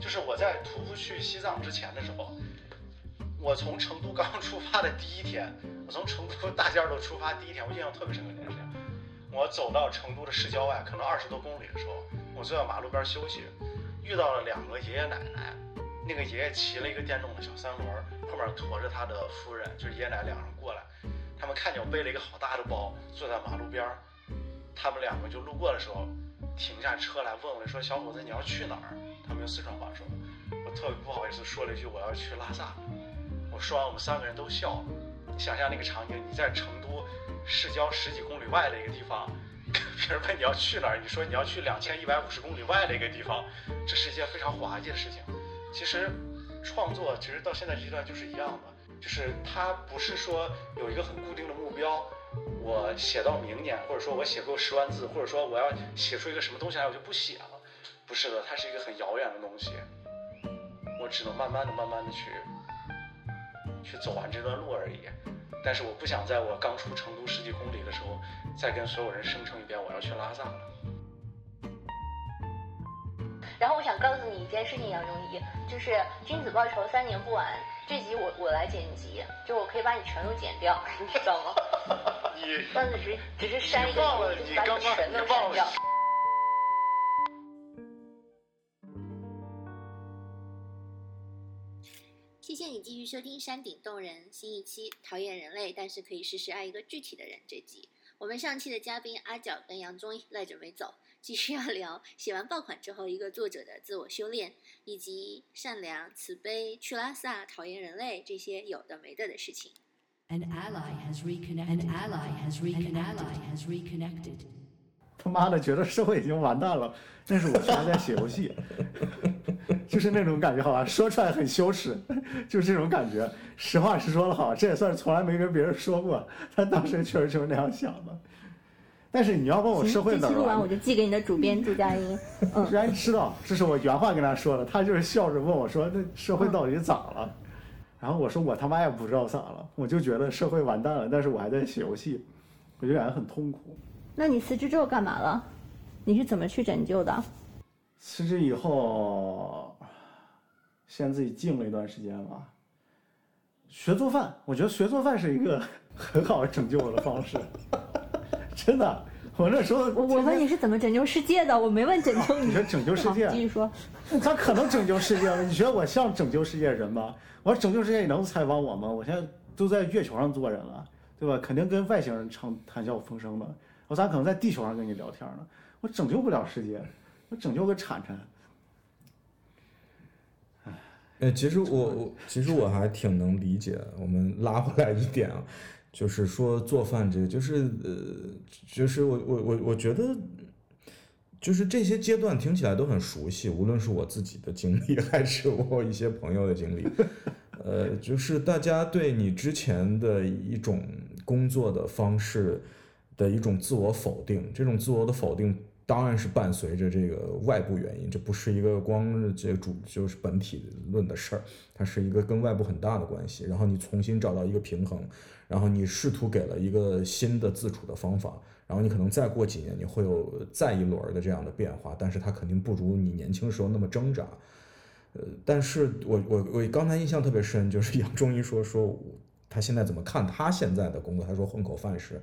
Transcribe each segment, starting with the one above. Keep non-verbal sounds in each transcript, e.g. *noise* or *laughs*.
就是我在徒步去西藏之前的时候，我从成都刚出发的第一天，我从成都大尖头出发第一天，我印象特别深刻这件事情。我走到成都的市郊外，可能二十多公里的时候，我坐在马路边休息，遇到了两个爷爷奶奶。那个爷爷骑了一个电动的小三轮，后面驮着他的夫人，就是爷爷奶奶两人过来。他们看见我背了一个好大的包，坐在马路边儿。他们两个就路过的时候，停下车来问我说：“小伙子，你要去哪儿？”他们用四川话说。我特别不好意思说了一句：“我要去拉萨。”我说完，我们三个人都笑了。你想象那个场景，你在成都市郊十几公里外的一个地方，别人问你要去哪儿，你说你要去两千一百五十公里外的一个地方，这是一件非常滑稽的事情。其实，创作其实到现在阶段就是一样的，就是它不是说有一个很固定的目标，我写到明年，或者说我写够十万字，或者说我要写出一个什么东西来，我就不写了。不是的，它是一个很遥远的东西，我只能慢慢的、慢慢的去去走完这段路而已。但是我不想在我刚出成都十几公里的时候，再跟所有人声称一遍我要去拉萨了。然后我想告诉你一件事情，杨中医，就是《君子报仇三年不晚》这集我我来剪辑，就我可以把你全都剪掉，*laughs* 你知道吗？*laughs* 你但是只只是删一个，你把你全都删掉。谢谢你继续收听《山顶洞人》新一期，讨厌人类，但是可以时时爱一个具体的人这集。我们上期的嘉宾阿角跟杨中医赖着没走。继续要聊写完爆款之后一个作者的自我修炼，以及善良、慈悲、去拉萨、讨厌人类这些有的没的的事情。An ally has reconnected. An ally has reconnected. 他妈的，觉得社会已经完蛋了，但是我还在写游戏，*laughs* 就是那种感觉，好吧，说出来很羞耻，就是这种感觉。实话实说了，好，这也算是从来没跟别人说过，但当时确实就是那样想的。但是你要问我社会哪儿？录完我就寄给你的主编朱佳音。*laughs* 嗯，居 *laughs* 然知道，这是我原话跟他说的。他就是笑着问我说：“那社会到底咋了？”然后我说：“我他妈也不知道咋了，我就觉得社会完蛋了。”但是我还在写游戏，我就感觉很痛苦。那你辞职之后干嘛了？你是怎么去拯救的？辞职以后，先自己静了一段时间吧。学做饭，我觉得学做饭是一个 *laughs* 很好拯救我的方式。*laughs* 真的，我那时候我我问你是怎么拯救世界的，我没问拯救你。*laughs* 你说拯救世界？继续说。他可能拯救世界了？你觉得我像拯救世界的人吗？我说拯救世界，你能采访我吗？我现在都在月球上做人了，对吧？肯定跟外星人唱谈笑风生的。我咋可能在地球上跟你聊天呢？我拯救不了世界，我拯救个铲铲。哎，其实我我其实我还挺能理解。我们拉回来一点啊。就是说做饭这个，就是呃，就是我我我我觉得，就是这些阶段听起来都很熟悉，无论是我自己的经历，*laughs* 还是我一些朋友的经历，呃，就是大家对你之前的一种工作的方式的一种自我否定，这种自我的否定。当然是伴随着这个外部原因，这不是一个光这主就是本体论的事儿，它是一个跟外部很大的关系。然后你重新找到一个平衡，然后你试图给了一个新的自处的方法，然后你可能再过几年你会有再一轮的这样的变化，但是它肯定不如你年轻时候那么挣扎。呃，但是我我我刚才印象特别深，就是 *laughs* 杨中医说说他现在怎么看他现在的工作，他说混口饭吃。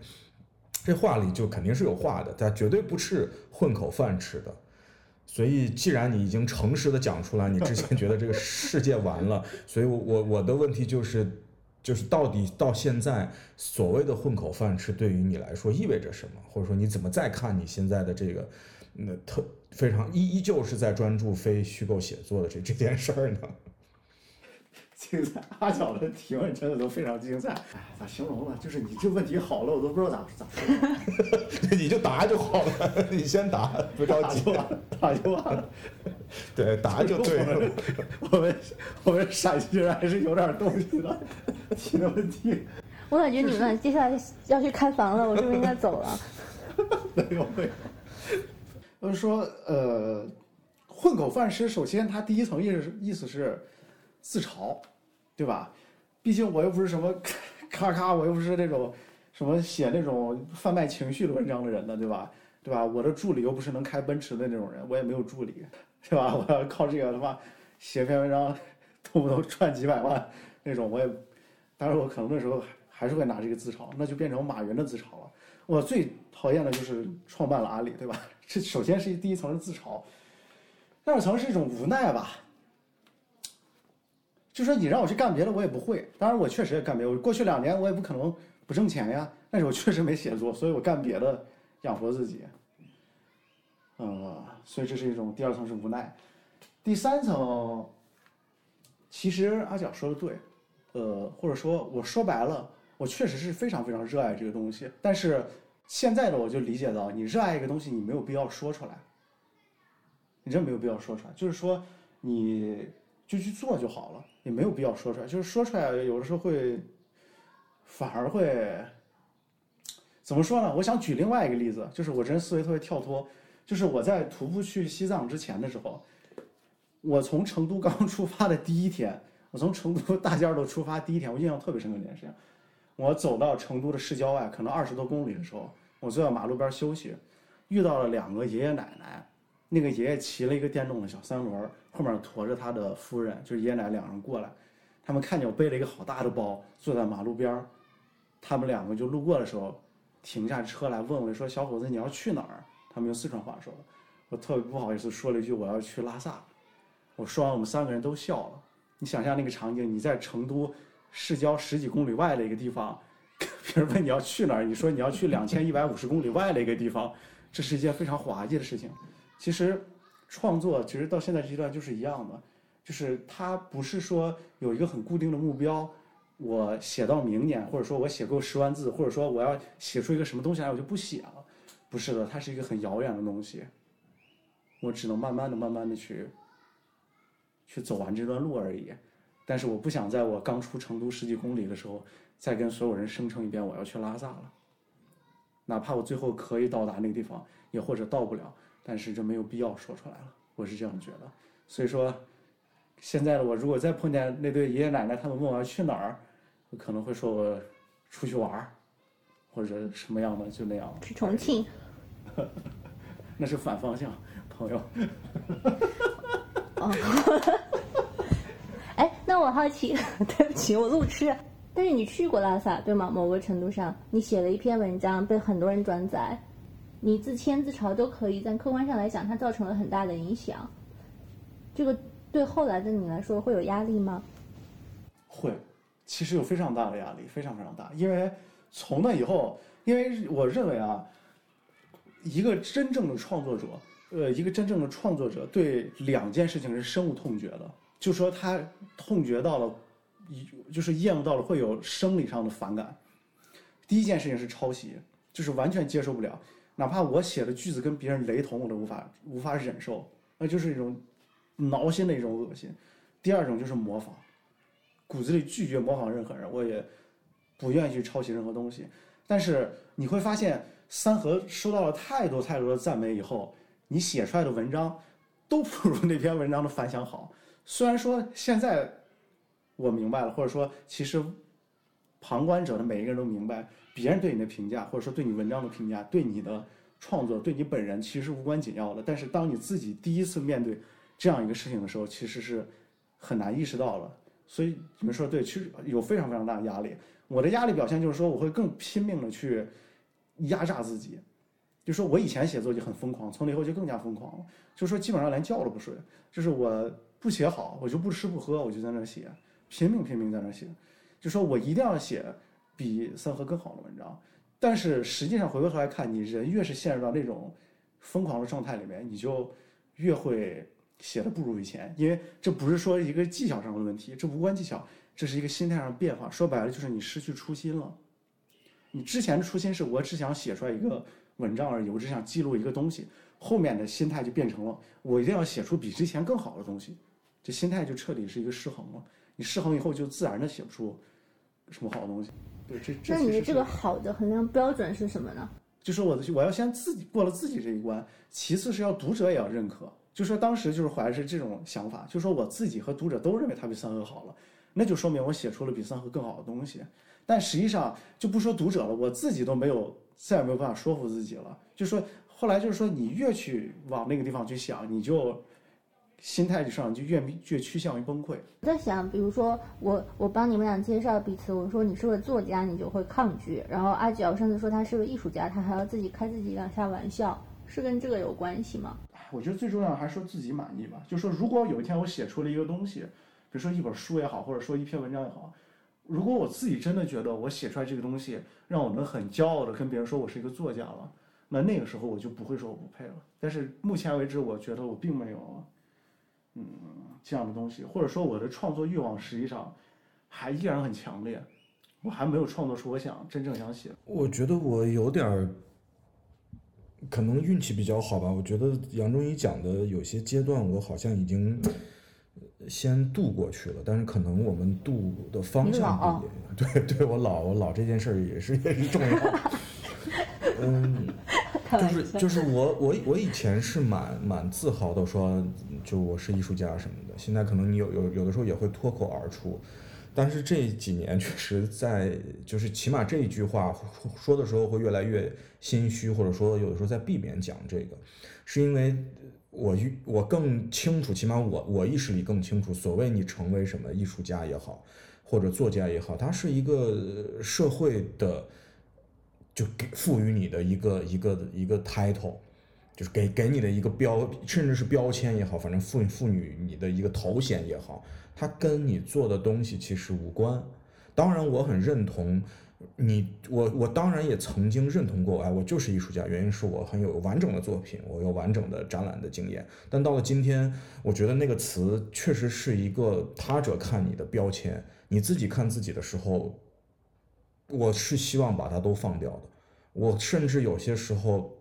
这话里就肯定是有话的，他绝对不是混口饭吃的。所以，既然你已经诚实的讲出来，你之前觉得这个世界完了，所以，我我我的问题就是，就是到底到现在所谓的混口饭吃对于你来说意味着什么？或者说你怎么再看你现在的这个那特非常依依旧是在专注非虚构写作的这这件事儿呢？精彩，阿角的提问真的都非常精彩。哎，咋形容呢？就是你这问题好了，我都不知道咋咋说。*laughs* 你就答就好了，*laughs* 你先答，不着急，答就完了。对，答就对了。*laughs* 我们我们陕西人还是有点东西的，提的问题。我感觉你们接下来要去开房了，我是不是应该走了？没有没有。就是说，呃，混口饭吃，首先它第一层意思意思是。自嘲，对吧？毕竟我又不是什么 *laughs* 咔咔，我又不是那种什么写那种贩卖情绪的文章的人呢，对吧？对吧？我的助理又不是能开奔驰的那种人，我也没有助理，对吧？*laughs* 我要靠这个的话，写篇文章动不动赚几百万那种，我也，当然我可能那时候还是会拿这个自嘲，那就变成马云的自嘲了。我最讨厌的就是创办了阿里，对吧？*laughs* 这首先是第一层是自嘲，第二层是一种无奈吧。就说你让我去干别的，我也不会。当然我确实也干别的，过去两年我也不可能不挣钱呀。但是我确实没写作，所以我干别的养活自己。呃，所以这是一种第二层是无奈。第三层，其实阿角说的对，呃，或者说我说白了，我确实是非常非常热爱这个东西。但是现在的我就理解到，你热爱一个东西，你没有必要说出来，你真没有必要说出来。就是说，你就去做就好了，也没有必要说出来。就是说出来，有的时候会反而会怎么说呢？我想举另外一个例子，就是我这人思维特别跳脱。就是我在徒步去西藏之前的时候，我从成都刚 *laughs* 出发的第一天，我从成都大尖儿头出发第一天，我印象特别深刻一件事情。我走到成都的市郊外，可能二十多公里的时候，我坐在马路边休息，遇到了两个爷爷奶奶。那个爷爷骑了一个电动的小三轮，后面驮着他的夫人，就是爷爷奶奶两人过来。他们看见我背了一个好大的包，坐在马路边儿，他们两个就路过的时候，停下车来问我说：“小伙子，你要去哪儿？”他们用四川话说的，我特别不好意思说了一句我要去拉萨。我说完，我们三个人都笑了。你想象那个场景，你在成都市郊十几公里外的一个地方，*laughs* 别人问你要去哪儿，你说你要去两千一百五十公里外的一个地方，这是一件非常滑稽的事情。其实创作其实到现在阶段就是一样的，就是它不是说有一个很固定的目标，我写到明年，或者说我写够十万字，或者说我要写出一个什么东西来，我就不写了。不是的，它是一个很遥远的东西，我只能慢慢的、慢慢的去，去走完这段路而已。但是我不想在我刚出成都十几公里的时候，再跟所有人声称一遍我要去拉萨了。哪怕我最后可以到达那个地方，也或者到不了，但是这没有必要说出来了。我是这样觉得。所以说，现在的我如果再碰见那对爷爷奶奶，他们问我要去哪儿，我可能会说我出去玩儿。或者什么样的就那样。去重庆，*laughs* 那是反方向，朋友。*laughs* 哦，*laughs* 哎，那我好奇，对不起，我路痴。但是你去过拉萨对吗？某个程度上，你写了一篇文章，被很多人转载，你自谦自嘲都可以，但客观上来讲，它造成了很大的影响。这个对后来的你来说会有压力吗？会，其实有非常大的压力，非常非常大，因为。从那以后，因为我认为啊，一个真正的创作者，呃，一个真正的创作者对两件事情是深恶痛绝的，就说他痛绝到了，一就是厌恶到了会有生理上的反感。第一件事情是抄袭，就是完全接受不了，哪怕我写的句子跟别人雷同，我都无法无法忍受，那就是一种挠心的一种恶心。第二种就是模仿，骨子里拒绝模仿任何人，我也。不愿意去抄袭任何东西，但是你会发现，三和收到了太多太多的赞美以后，你写出来的文章都不如那篇文章的反响好。虽然说现在我明白了，或者说其实旁观者的每一个人都明白，别人对你的评价，或者说对你文章的评价，对你的创作，对你本人其实无关紧要的。但是当你自己第一次面对这样一个事情的时候，其实是很难意识到了。所以你们说对，其实有非常非常大的压力。我的压力表现就是说，我会更拼命的去压榨自己。就说我以前写作就很疯狂，从那以后就更加疯狂了。就说基本上连觉都不睡，就是我不写好，我就不吃不喝，我就在那写，拼命拼命在那写。就说我一定要写比三河更好的文章。但是实际上回过头来看，你人越是陷入到那种疯狂的状态里面，你就越会写的不如以前。因为这不是说一个技巧上的问题，这无关技巧。这是一个心态上的变化，说白了就是你失去初心了。你之前的初心是我只想写出来一个文章而已，我只想记录一个东西，后面的心态就变成了我一定要写出比之前更好的东西，这心态就彻底是一个失衡了。你失衡以后就自然的写不出什么好的东西。对，这这。那你的这个好的衡量标准是什么呢？就是我的，我要先自己过了自己这一关，其次是要读者也要认可。就说当时就是怀着这种想法，就说我自己和读者都认为它比三和好了。那就说明我写出了比三和更好的东西，但实际上就不说读者了，我自己都没有再也没有办法说服自己了。就说后来就是说，你越去往那个地方去想，你就心态上就越越趋向于崩溃。我在想，比如说我我帮你们俩介绍彼此，我说你是个作家，你就会抗拒；然后阿角甚至说他是个艺术家，他还要自己开自己两下玩笑，是跟这个有关系吗？我觉得最重要还是说自己满意吧。就说如果有一天我写出了一个东西，比如说一本书也好，或者说一篇文章也好，如果我自己真的觉得我写出来这个东西让我能很骄傲的跟别人说我是一个作家了，那那个时候我就不会说我不配了。但是目前为止，我觉得我并没有，嗯，这样的东西，或者说我的创作欲望实际上还依然很强烈，我还没有创作出我想真正想写。我觉得我有点儿，可能运气比较好吧。我觉得杨中医讲的有些阶段，我好像已经呃先度过去了，但是可能我们度的方向不一样。*laughs* 对，对我老，我老这件事儿也是也是重要。*laughs* 嗯，开就，是就是我我我以前是蛮蛮自豪的说，就我是艺术家什么的。现在可能你有有有的时候也会脱口而出，但是这几年确实在就是起码这一句话说的时候会越来越心虚，或者说有的时候在避免讲这个，是因为我遇我更清楚，起码我我意识里更清楚，所谓你成为什么艺术家也好，或者作家也好，它是一个社会的。就给赋予你的一个一个一个 title，就是给给你的一个标，甚至是标签也好，反正赋赋予你的一个头衔也好，它跟你做的东西其实无关。当然，我很认同你，我我当然也曾经认同过，哎，我就是艺术家，原因是我很有完整的作品，我有完整的展览的经验。但到了今天，我觉得那个词确实是一个他者看你的标签，你自己看自己的时候。我是希望把它都放掉的。我甚至有些时候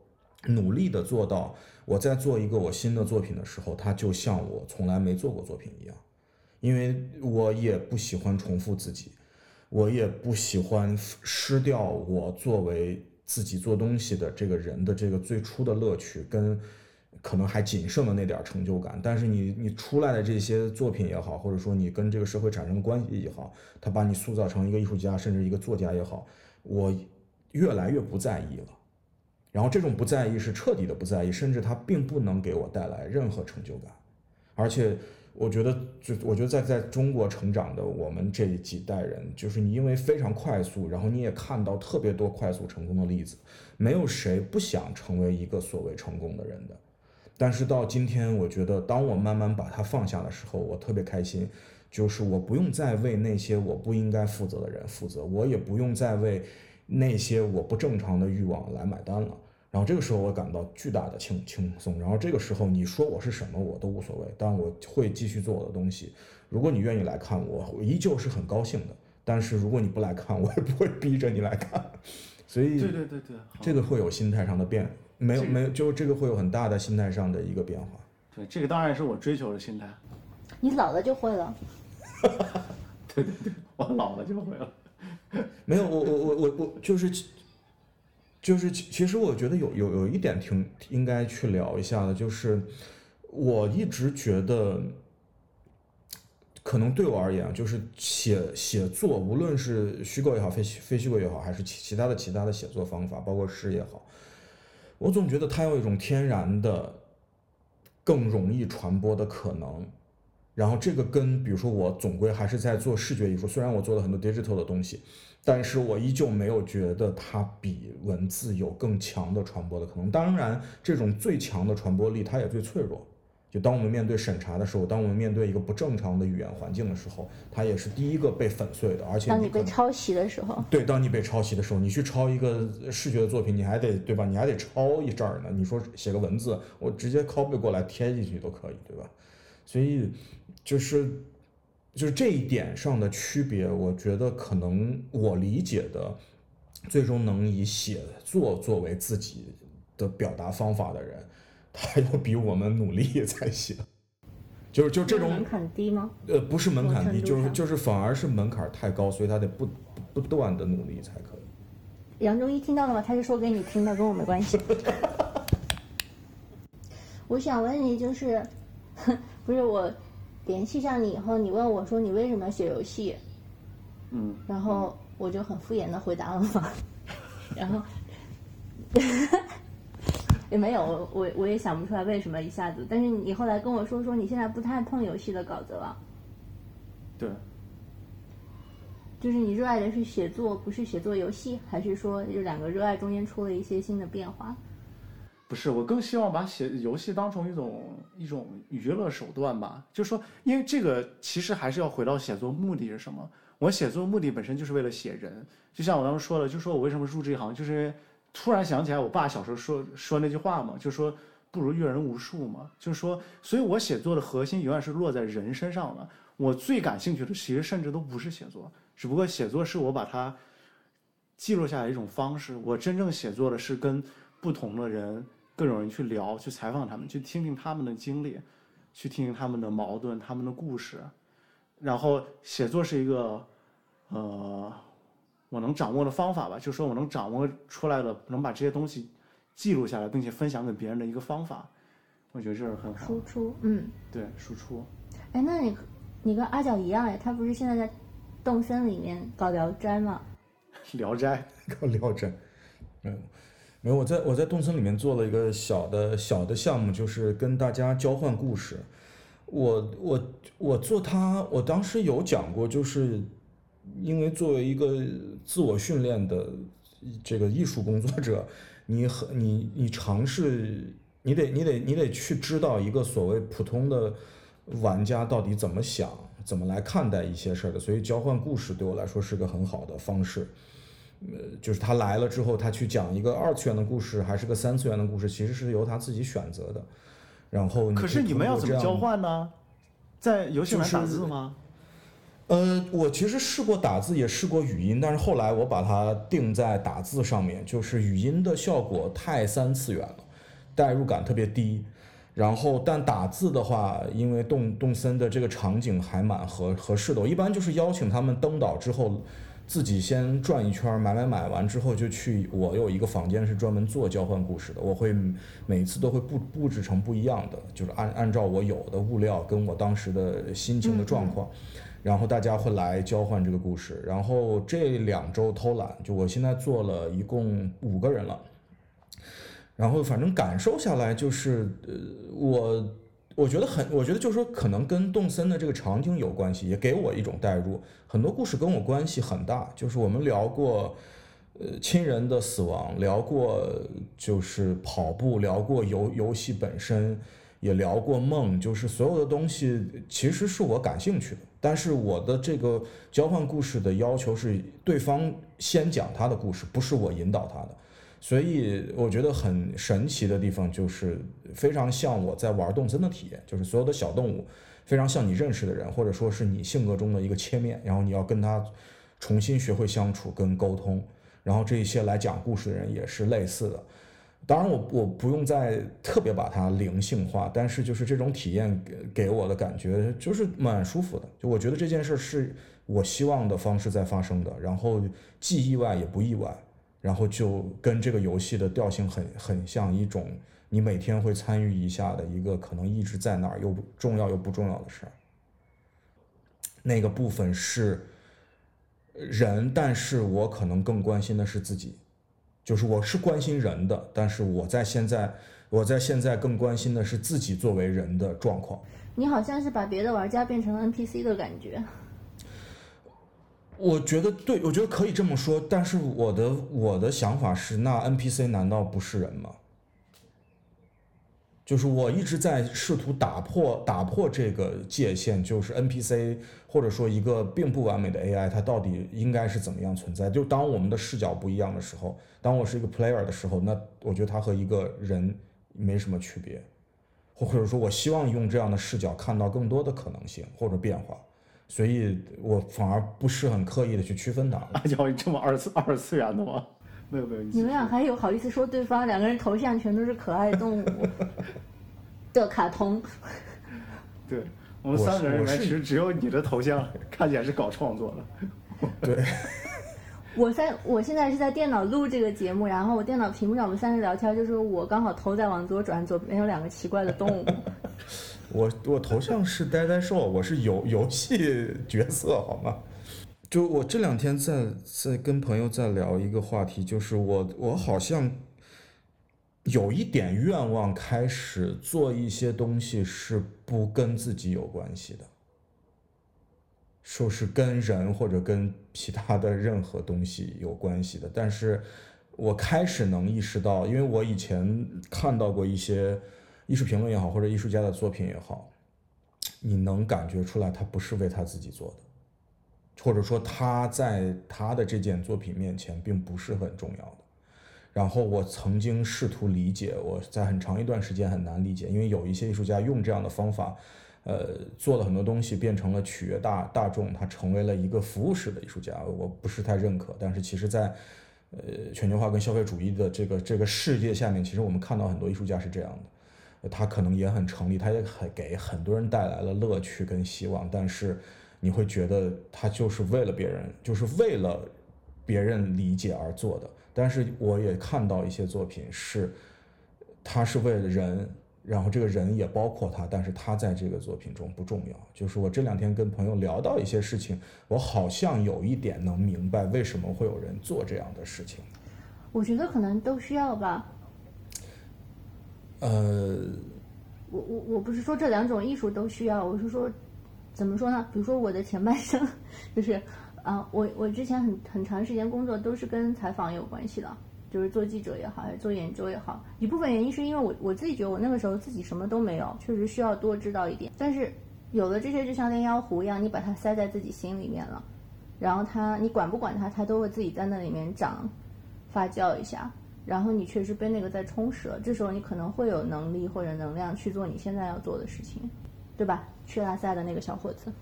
努力的做到，我在做一个我新的作品的时候，它就像我从来没做过作品一样，因为我也不喜欢重复自己，我也不喜欢失掉我作为自己做东西的这个人的这个最初的乐趣跟。可能还仅剩的那点成就感，但是你你出来的这些作品也好，或者说你跟这个社会产生的关系也好，他把你塑造成一个艺术家，甚至一个作家也好，我越来越不在意了。然后这种不在意是彻底的不在意，甚至它并不能给我带来任何成就感。而且我觉得，就我觉得在在中国成长的我们这几代人，就是你因为非常快速，然后你也看到特别多快速成功的例子，没有谁不想成为一个所谓成功的人的。但是到今天，我觉得当我慢慢把它放下的时候，我特别开心，就是我不用再为那些我不应该负责的人负责，我也不用再为那些我不正常的欲望来买单了。然后这个时候我感到巨大的轻轻松。然后这个时候你说我是什么我都无所谓，但我会继续做我的东西。如果你愿意来看我，我依旧是很高兴的。但是如果你不来看，我也不会逼着你来看。*laughs* 所以对对对对，这个会有心态上的变。没有这个没有，就这个会有很大的心态上的一个变化。对这个当然是我追求的心态。你老了就会了。*laughs* 对对对，我老了就会了。*laughs* 没有，我我我我我就是就是其其实我觉得有有有一点挺应该去聊一下的，就是我一直觉得，可能对我而言啊，就是写写作，无论是虚构也好，非虚非虚构也好，还是其其他的其他的写作方法，包括诗也好，我总觉得它有一种天然的更容易传播的可能。然后这个跟比如说我总归还是在做视觉艺术，虽然我做了很多 digital 的东西，但是我依旧没有觉得它比文字有更强的传播的可能。当然，这种最强的传播力，它也最脆弱。就当我们面对审查的时候，当我们面对一个不正常的语言环境的时候，它也是第一个被粉碎的。而且当你被抄袭的时候，对，当你被抄袭的时候，你去抄一个视觉的作品，你还得对吧？你还得抄一阵儿呢。你说写个文字，我直接 copy 过来贴进去都可以，对吧？所以就是就是这一点上的区别，我觉得可能我理解的，最终能以写作作为自己的表达方法的人，他要比我们努力才行。就是就这种门槛低吗？呃，不是门槛低，就是就是反而是门槛太高，所以他得不不断的努力才可以。杨中一听到了吗？他是说给你听的，跟我没关系。*laughs* 我想问你，就是，*laughs* 不是我联系上你以后，你问我说你为什么要写游戏，嗯，然后我就很敷衍的回答了嘛，*laughs* 然后，也没有，我我也想不出来为什么一下子。但是你后来跟我说说你现在不太碰游戏的稿子了，对，就是你热爱的是写作，不是写作游戏，还是说这两个热爱中间出了一些新的变化？不是，我更希望把写游戏当成一种一种娱乐手段吧。就是说，因为这个其实还是要回到写作目的是什么。我写作目的本身就是为了写人，就像我当时说的，就说我为什么入这一行，就是因为突然想起来我爸小时候说说那句话嘛，就说不如阅人无数嘛，就是说，所以我写作的核心永远是落在人身上的。我最感兴趣的其实甚至都不是写作，只不过写作是我把它记录下来一种方式。我真正写作的是跟不同的人、各种人去聊、去采访他们，去听听他们的经历，去听听他们的矛盾、他们的故事。然后写作是一个，呃，我能掌握的方法吧，就是说我能掌握出来的，能把这些东西记录下来，并且分享给别人的一个方法。我觉得这是很好。输出，嗯，对，输出。哎，那你你跟阿角一样哎，他不是现在在动森里面搞聊斋吗？*laughs* 聊斋，*laughs* 搞聊斋，没有，没有。我在我在动森里面做了一个小的小的项目，就是跟大家交换故事。我我我做它，我当时有讲过，就是因为作为一个自我训练的这个艺术工作者，你很你你尝试，你得你得你得去知道一个所谓普通的玩家到底怎么想，怎么来看待一些事儿的。所以交换故事对我来说是个很好的方式。呃，就是他来了之后，他去讲一个二次元的故事，还是个三次元的故事，其实是由他自己选择的。然后，可是你们要怎么交换呢？在游戏里就是打字吗？呃，我其实试过打字，也试过语音，但是后来我把它定在打字上面，就是语音的效果太三次元了，代入感特别低。然后，但打字的话，因为动动森的这个场景还蛮合合适的，我一般就是邀请他们登岛之后，自己先转一圈，买买买完之后就去。我有一个房间是专门做交换故事的，我会每次都会布布置成不一样的，就是按按照我有的物料跟我当时的心情的状况。然后大家会来交换这个故事，然后这两周偷懒，就我现在做了一共五个人了，然后反正感受下来就是，呃，我我觉得很，我觉得就是说可能跟动森的这个场景有关系，也给我一种代入，很多故事跟我关系很大，就是我们聊过，呃，亲人的死亡，聊过就是跑步，聊过游游戏本身。也聊过梦，就是所有的东西其实是我感兴趣的，但是我的这个交换故事的要求是对方先讲他的故事，不是我引导他的，所以我觉得很神奇的地方就是非常像我在玩动森的体验，就是所有的小动物非常像你认识的人，或者说是你性格中的一个切面，然后你要跟他重新学会相处跟沟通，然后这一些来讲故事的人也是类似的。当然我，我不用再特别把它灵性化，但是就是这种体验给给我的感觉就是蛮舒服的。就我觉得这件事是我希望的方式在发生的，然后既意外也不意外，然后就跟这个游戏的调性很很像一种你每天会参与一下的一个可能一直在那儿又重要又不重要的事儿。那个部分是人，但是我可能更关心的是自己。就是我是关心人的，但是我在现在，我在现在更关心的是自己作为人的状况。你好像是把别的玩家变成了 NPC 的感觉。我觉得对，我觉得可以这么说，但是我的我的想法是，那 NPC 难道不是人吗？就是我一直在试图打破打破这个界限，就是 NPC 或者说一个并不完美的 AI，它到底应该是怎么样存在？就当我们的视角不一样的时候，当我是一个 player 的时候，那我觉得它和一个人没什么区别，或或者说我希望用这样的视角看到更多的可能性或者变化，所以我反而不是很刻意的去区分它。阿娇，这么二次二次元的吗？没有没有，你们俩还有好意思说对方？两个人头像全都是可爱动物的卡通。*laughs* 对我们三个人里面，是其实只有你的头像 *laughs* 看起来是搞创作的。对，*laughs* 我在我现在是在电脑录这个节目，然后我电脑屏幕上我们三个聊天，就是我刚好头在往左转，左边有两个奇怪的动物。我我头像是呆呆兽，我是游游戏角色，好吗？就我这两天在在跟朋友在聊一个话题，就是我我好像有一点愿望，开始做一些东西是不跟自己有关系的，说是跟人或者跟其他的任何东西有关系的。但是我开始能意识到，因为我以前看到过一些艺术评论也好，或者艺术家的作品也好，你能感觉出来他不是为他自己做的。或者说他在他的这件作品面前并不是很重要的。然后我曾经试图理解，我在很长一段时间很难理解，因为有一些艺术家用这样的方法，呃，做了很多东西变成了取悦大大众，他成为了一个服务式的艺术家，我不是太认可。但是其实，在呃全球化跟消费主义的这个这个世界下面，其实我们看到很多艺术家是这样的，他可能也很成立，他也很给很多人带来了乐趣跟希望，但是。你会觉得他就是为了别人，就是为了别人理解而做的。但是我也看到一些作品是，他是为了人，然后这个人也包括他，但是他在这个作品中不重要。就是我这两天跟朋友聊到一些事情，我好像有一点能明白为什么会有人做这样的事情。我觉得可能都需要吧。呃，我我我不是说这两种艺术都需要，我是说。怎么说呢？比如说我的前半生，就是啊，我我之前很很长时间工作都是跟采访有关系的，就是做记者也好，还是做研究也好。一部分原因是因为我我自己觉得我那个时候自己什么都没有，确实需要多知道一点。但是有了这些，就像炼妖壶一样，你把它塞在自己心里面了，然后它你管不管它，它都会自己在那里面长发酵一下，然后你确实被那个在充实了。这时候你可能会有能力或者能量去做你现在要做的事情，对吧？去拉萨的那个小伙子，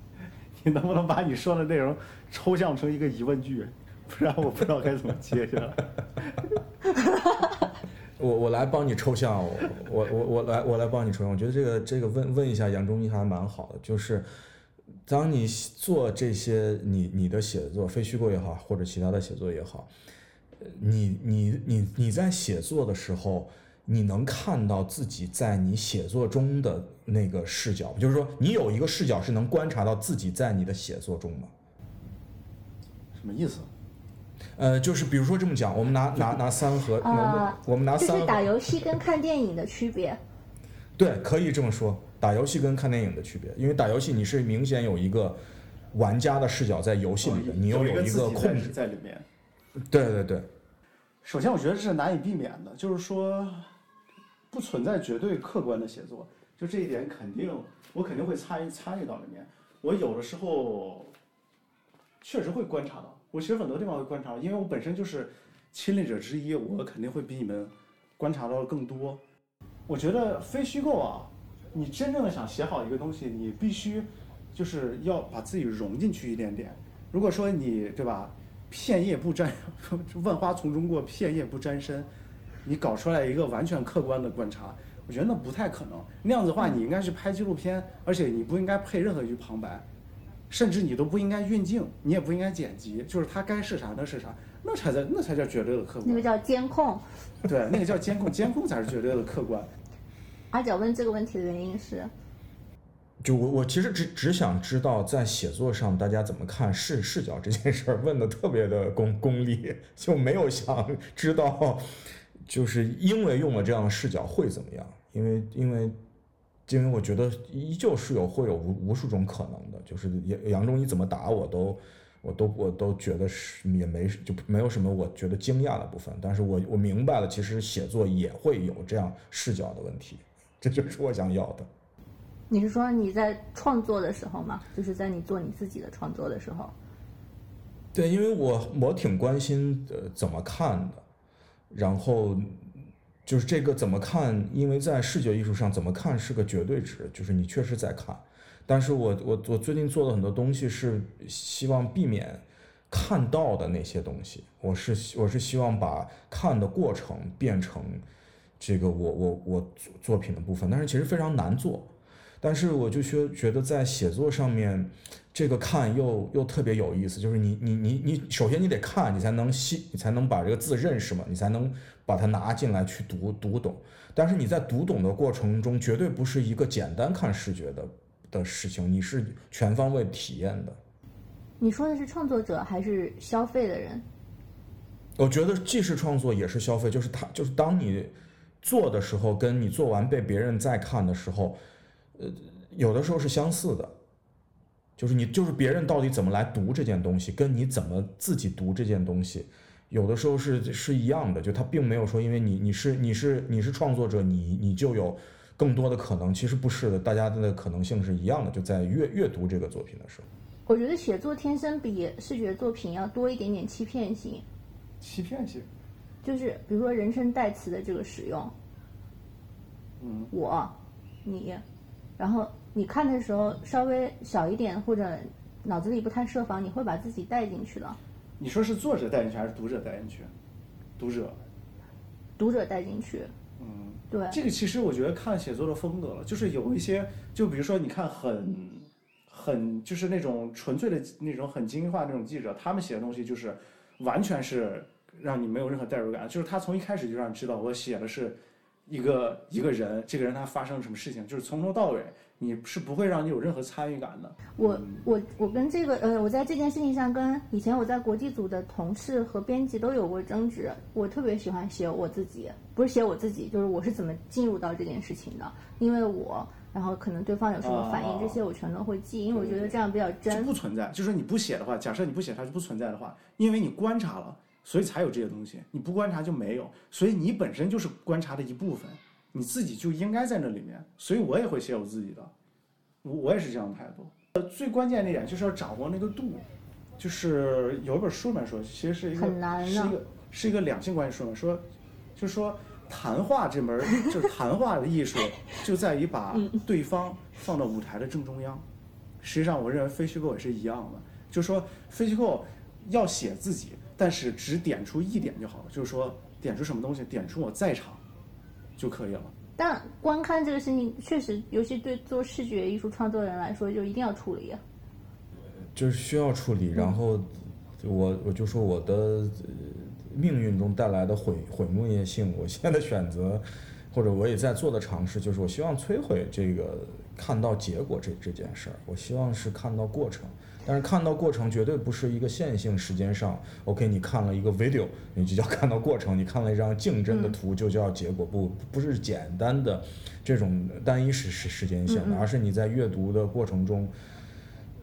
*laughs* 你能不能把你说的内容抽象成一个疑问句？不然我不知道该怎么接下来。*laughs* 我我来帮你抽象，我我我我来我来帮你抽象。我觉得这个这个问问一下杨中医还蛮好的，就是当你做这些你你的写作，非虚构也好，或者其他的写作也好，你你你你在写作的时候。你能看到自己在你写作中的那个视角，就是说，你有一个视角是能观察到自己在你的写作中吗？什么意思？呃，就是比如说这么讲，我们拿拿拿三和，我们拿三，就是打游戏跟看电影的区别。对，可以这么说，打游戏跟看电影的区别，因为打游戏你是明显有一个玩家的视角在游戏里边，你又有一个控制在里面。对对对。首先，我觉得这是难以避免的，就是说。不存在绝对客观的写作，就这一点肯定，我肯定会参与参与到里面。我有的时候确实会观察到，我其实很多地方会观察到，因为我本身就是亲历者之一，我肯定会比你们观察到的更多。我觉得非虚构啊，你真正的想写好一个东西，你必须就是要把自己融进去一点点。如果说你对吧，片叶不沾，*laughs* 万花丛中过，片叶不沾身。你搞出来一个完全客观的观察，我觉得那不太可能。那样子的话，你应该去拍纪录片，而且你不应该配任何一句旁白，甚至你都不应该运镜，你也不应该剪辑，就是它该是啥那是啥，那才在那才叫绝对的客观。那个叫监控。对，那个叫监控，监控才是绝对的客观。阿角问这个问题的原因是，就我我其实只只想知道在写作上大家怎么看视视角这件事儿，问的特别的功功利，就没有想知道。就是因为用了这样的视角会怎么样？因为因为因为我觉得依旧是有会有无无数种可能的。就是杨杨中医怎么打我都我都我都觉得是也没就没有什么我觉得惊讶的部分。但是我我明白了，其实写作也会有这样视角的问题，这就是我想要的。你是说你在创作的时候吗？就是在你做你自己的创作的时候？对，因为我我挺关心呃怎么看的。然后就是这个怎么看？因为在视觉艺术上，怎么看是个绝对值，就是你确实在看。但是我我我最近做的很多东西是希望避免看到的那些东西。我是我是希望把看的过程变成这个我我我作品的部分，但是其实非常难做。但是我就觉觉得在写作上面，这个看又又特别有意思，就是你你你你，首先你得看，你才能吸，你才能把这个字认识嘛，你才能把它拿进来去读读懂。但是你在读懂的过程中，绝对不是一个简单看视觉的的事情，你是全方位体验的。你说的是创作者还是消费的人？我觉得既是创作也是消费，就是他就是当你做的时候，跟你做完被别人再看的时候，呃，有的时候是相似的，就是你就是别人到底怎么来读这件东西，跟你怎么自己读这件东西，有的时候是是一样的，就他并没有说因为你你是你是你是创作者，你你就有更多的可能，其实不是的，大家的可能性是一样的，就在阅阅读这个作品的时候。我觉得写作天生比视觉作品要多一点点欺骗性，欺骗性，就是比如说人称代词的这个使用，嗯，我、你，然后你看的时候稍微小一点或者脑子里不太设防，你会把自己带进去的，你说是作者带进去还是读者带进去？读者，读者带进去，嗯，对，这个其实我觉得看写作的风格了，就是有一些，就比如说你看很很就是那种纯粹的那种很精英化那种记者，他们写的东西就是完全是让你没有任何代入感，就是他从一开始就让你知道我写的是一个一个人，这个人他发生了什么事情，就是从头到尾你是不会让你有任何参与感的。我我我跟这个呃，我在这件事情上跟以前我在国际组的同事和编辑都有过争执。我特别喜欢写我自己，不是写我自己，就是我是怎么进入到这件事情的，因为我，然后可能对方有什么反应，哦这些我全都会记，因为我觉得这样比较就真。不存在，就是说你不写的话，假设你不写它就不存在的话，因为你观察了，所以才有这些东西。你不观察就没有，所以你本身就是观察的一部分，你自己就应该在那里面。所以我也会写我自己的，我我也是这样的态度。呃，最关键的一点就是要掌握那个度，就是有一本书里面说，其实是一个很难呢是一个是一个两性关系书里面说，就是说谈话这门就是谈话的艺术，就在于把对方放到舞台的正中央。实际上，我认为非虚构也是一样的，就是说非虚构要写自己，但是只点出一点就好了，就是说点出什么东西，点出我在场就可以了。但观看这个事情，确实，尤其对做视觉艺术创作人来说，就一定要处理。就是需要处理，然后我我就说我的呃命运中带来的毁毁灭性，我现在的选择，或者我也在做的尝试，就是我希望摧毁这个看到结果这这件事儿，我希望是看到过程。但是看到过程绝对不是一个线性时间上，OK，你看了一个 video，你就叫看到过程；你看了一张竞争的图，就叫结果。不，不是简单的这种单一时时时间线的，而是你在阅读的过程中，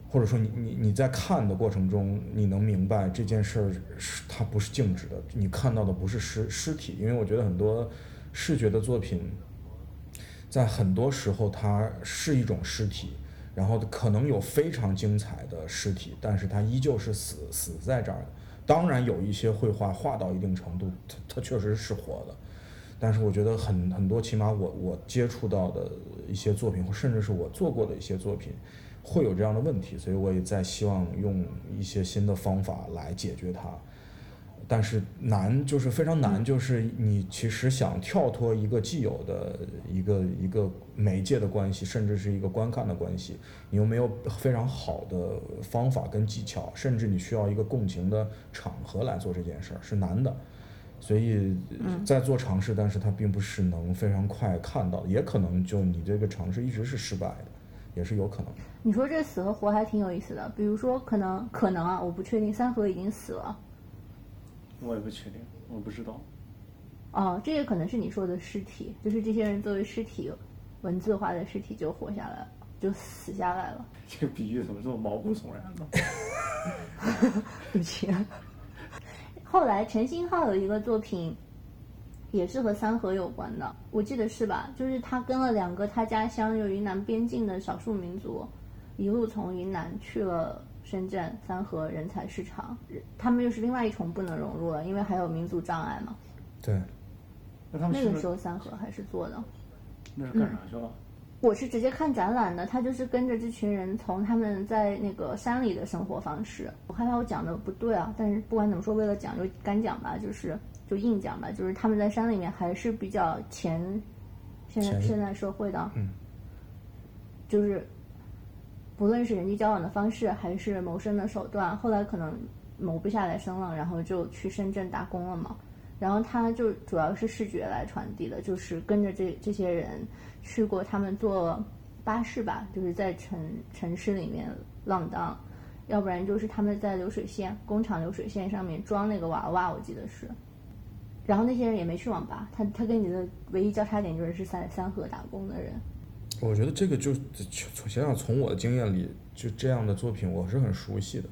或者说你你你在看的过程中，你能明白这件事儿是它不是静止的，你看到的不是尸尸体，因为我觉得很多视觉的作品，在很多时候它是一种尸体，然后可能有非常精彩的尸体，但是它依旧是死死在这儿的。当然有一些绘画画到一定程度，它它确实是活的，但是我觉得很很多，起码我我接触到的一些作品，或甚至是我做过的一些作品，会有这样的问题，所以我也在希望用一些新的方法来解决它。但是难就是非常难，就是你其实想跳脱一个既有的一个一个媒介的关系，甚至是一个观看的关系，你又没有非常好的方法跟技巧，甚至你需要一个共情的场合来做这件事儿，是难的。所以在做尝试，但是它并不是能非常快看到，也可能就你这个尝试一直是失败的，也是有可能的。你说这死和活还挺有意思的，比如说可能可能啊，我不确定三河已经死了，我也不确定，我不知道。哦，这个可能是你说的尸体，就是这些人作为尸体，文字化的尸体就活下来了，就死下来了。这个比喻怎么这么毛骨悚然呢？对 *laughs* 不起。后来陈星浩有一个作品，也是和三河有关的，我记得是吧？就是他跟了两个他家乡就云南边境的少数民族，一路从云南去了深圳三河人才市场，他们又是另外一重不能融入了，因为还有民族障碍嘛。对，那个时候三河还是做的。那是干啥去了？我是直接看展览的，他就是跟着这群人从他们在那个山里的生活方式。我害怕我讲的不对啊，但是不管怎么说，为了讲就干讲吧，就是就硬讲吧，就是他们在山里面还是比较前，现在现在社会的，嗯，就是不论是人际交往的方式还是谋生的手段，后来可能谋不下来生了，然后就去深圳打工了嘛。然后他就主要是视觉来传递的，就是跟着这这些人去过他们坐巴士吧，就是在城城市里面浪荡，要不然就是他们在流水线工厂流水线上面装那个娃娃，我记得是。然后那些人也没去网吧，他他跟你的唯一交叉点就是是在三河打工的人。我觉得这个就从想想从我的经验里，就这样的作品我是很熟悉的。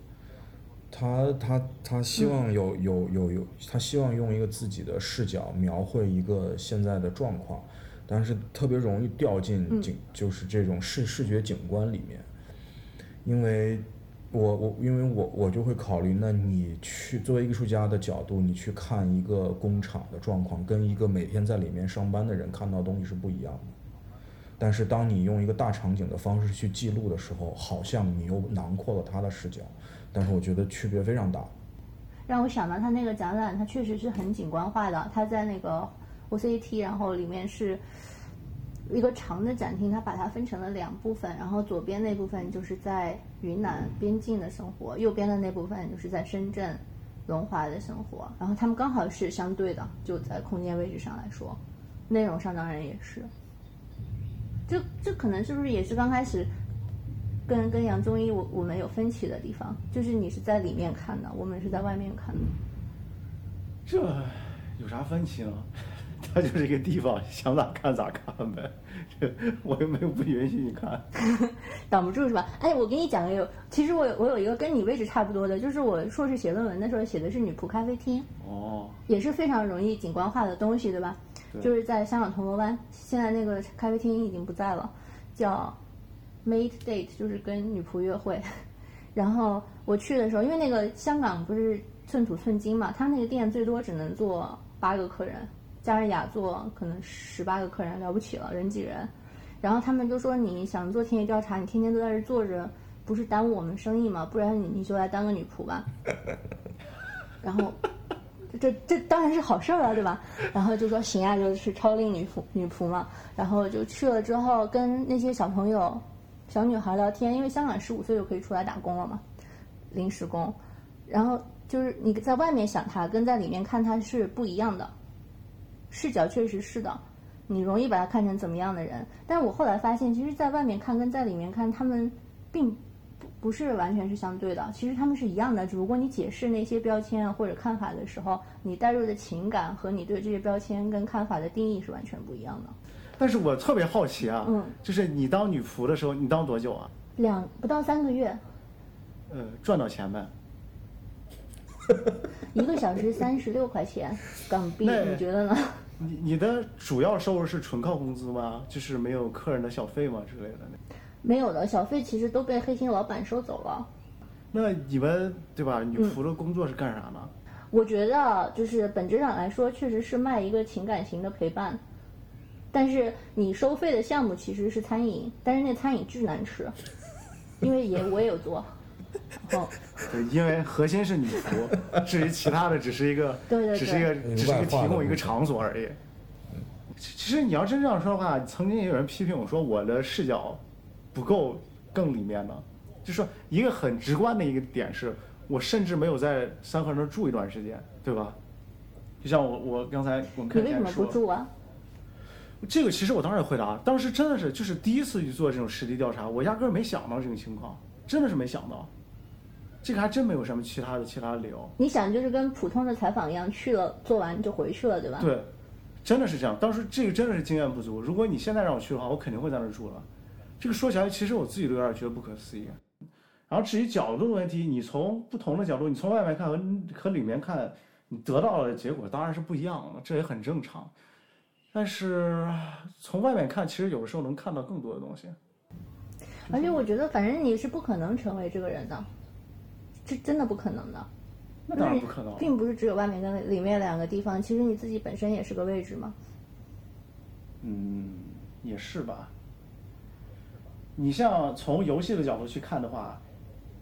他他他希望有有有有，他希望用一个自己的视角描绘一个现在的状况，但是特别容易掉进景，就是这种视视觉景观里面，因为。我我因为我我就会考虑，那你去作为艺术家的角度，你去看一个工厂的状况，跟一个每天在里面上班的人看到东西是不一样的。但是当你用一个大场景的方式去记录的时候，好像你又囊括了他的视角，但是我觉得区别非常大。让我想到他那个展览，它确实是很景观化的。他在那个 OCT，然后里面是。一个长的展厅，它把它分成了两部分，然后左边那部分就是在云南边境的生活，右边的那部分就是在深圳龙华的生活，然后他们刚好是相对的，就在空间位置上来说，内容上当然也是。这这可能是不是也是刚开始跟跟杨宗一我我们有分歧的地方，就是你是在里面看的，我们是在外面看的。这有啥分歧呢？*laughs* 它就是一个地方，想咋看咋看呗。这我又没有不允许你看，*laughs* 挡不住是吧？哎，我给你讲个有，其实我有我有一个跟你位置差不多的，就是我硕士写论文的时候写的是女仆咖啡厅。哦。也是非常容易景观化的东西，对吧？就是在香港铜锣湾，现在那个咖啡厅已经不在了，叫 Mate Date，就是跟女仆约会。然后我去的时候，因为那个香港不是寸土寸金嘛，他那个店最多只能坐八个客人。加上雅座可能十八个客人了不起了，人挤人。然后他们就说：“你想做田野调查，你天天都在这坐着，不是耽误我们生意吗？不然你你就来当个女仆吧。*laughs* ”然后，这这当然是好事儿了，对吧？然后就说：“行啊，就是超龄女仆女仆嘛。”然后就去了之后，跟那些小朋友、小女孩聊天，因为香港十五岁就可以出来打工了嘛，临时工。然后就是你在外面想他，跟在里面看他是不一样的。视角确实是的，你容易把她看成怎么样的人。但是我后来发现，其实，在外面看跟在里面看，他们并不不是完全是相对的。其实他们是一样的，只不过你解释那些标签或者看法的时候，你带入的情感和你对这些标签跟看法的定义是完全不一样的。但是我特别好奇啊，嗯，就是你当女仆的时候，你当多久啊？两不到三个月。呃，赚到钱没？*laughs* 一个小时三十六块钱港币，你觉得呢？你你的主要收入是纯靠工资吗？就是没有客人的小费吗之类的？没有的，小费其实都被黑心老板收走了。那你们对吧？女仆的工作是干啥呢？我觉得就是本质上来说，确实是卖一个情感型的陪伴。但是你收费的项目其实是餐饮，但是那餐饮巨难吃，因为也我也有做。哦，*laughs* 对，因为核心是女仆，至于其他的只是一个，对对只是一个，只是一个提供一个场所而已。其实你要真这样说的话，曾经也有人批评我说我的视角不够更里面的，就说一个很直观的一个点是，我甚至没有在三河那住一段时间，对吧？就像我我刚才我们你为什么不住啊？这个其实我当时也回答，当时真的是就是第一次去做这种实地调查，我压根儿没想到这种情况，真的是没想到。这个还真没有什么其他的其他的理由。你想，就是跟普通的采访一样，去了做完就回去了，对吧？对，真的是这样。当时这个真的是经验不足。如果你现在让我去的话，我肯定会在那儿住了。这个说起来，其实我自己都有点觉得不可思议。然后至于角度的问题，你从不同的角度，你从外面看和和里面看，你得到的结果当然是不一样的，这也很正常。但是从外面看，其实有的时候能看到更多的东西。而且我觉得，反正你是不可能成为这个人的。这真的不可能的，那当然不可能，并不是只有外面跟里面两个地方，其实你自己本身也是个位置嘛。嗯，也是吧。你像从游戏的角度去看的话，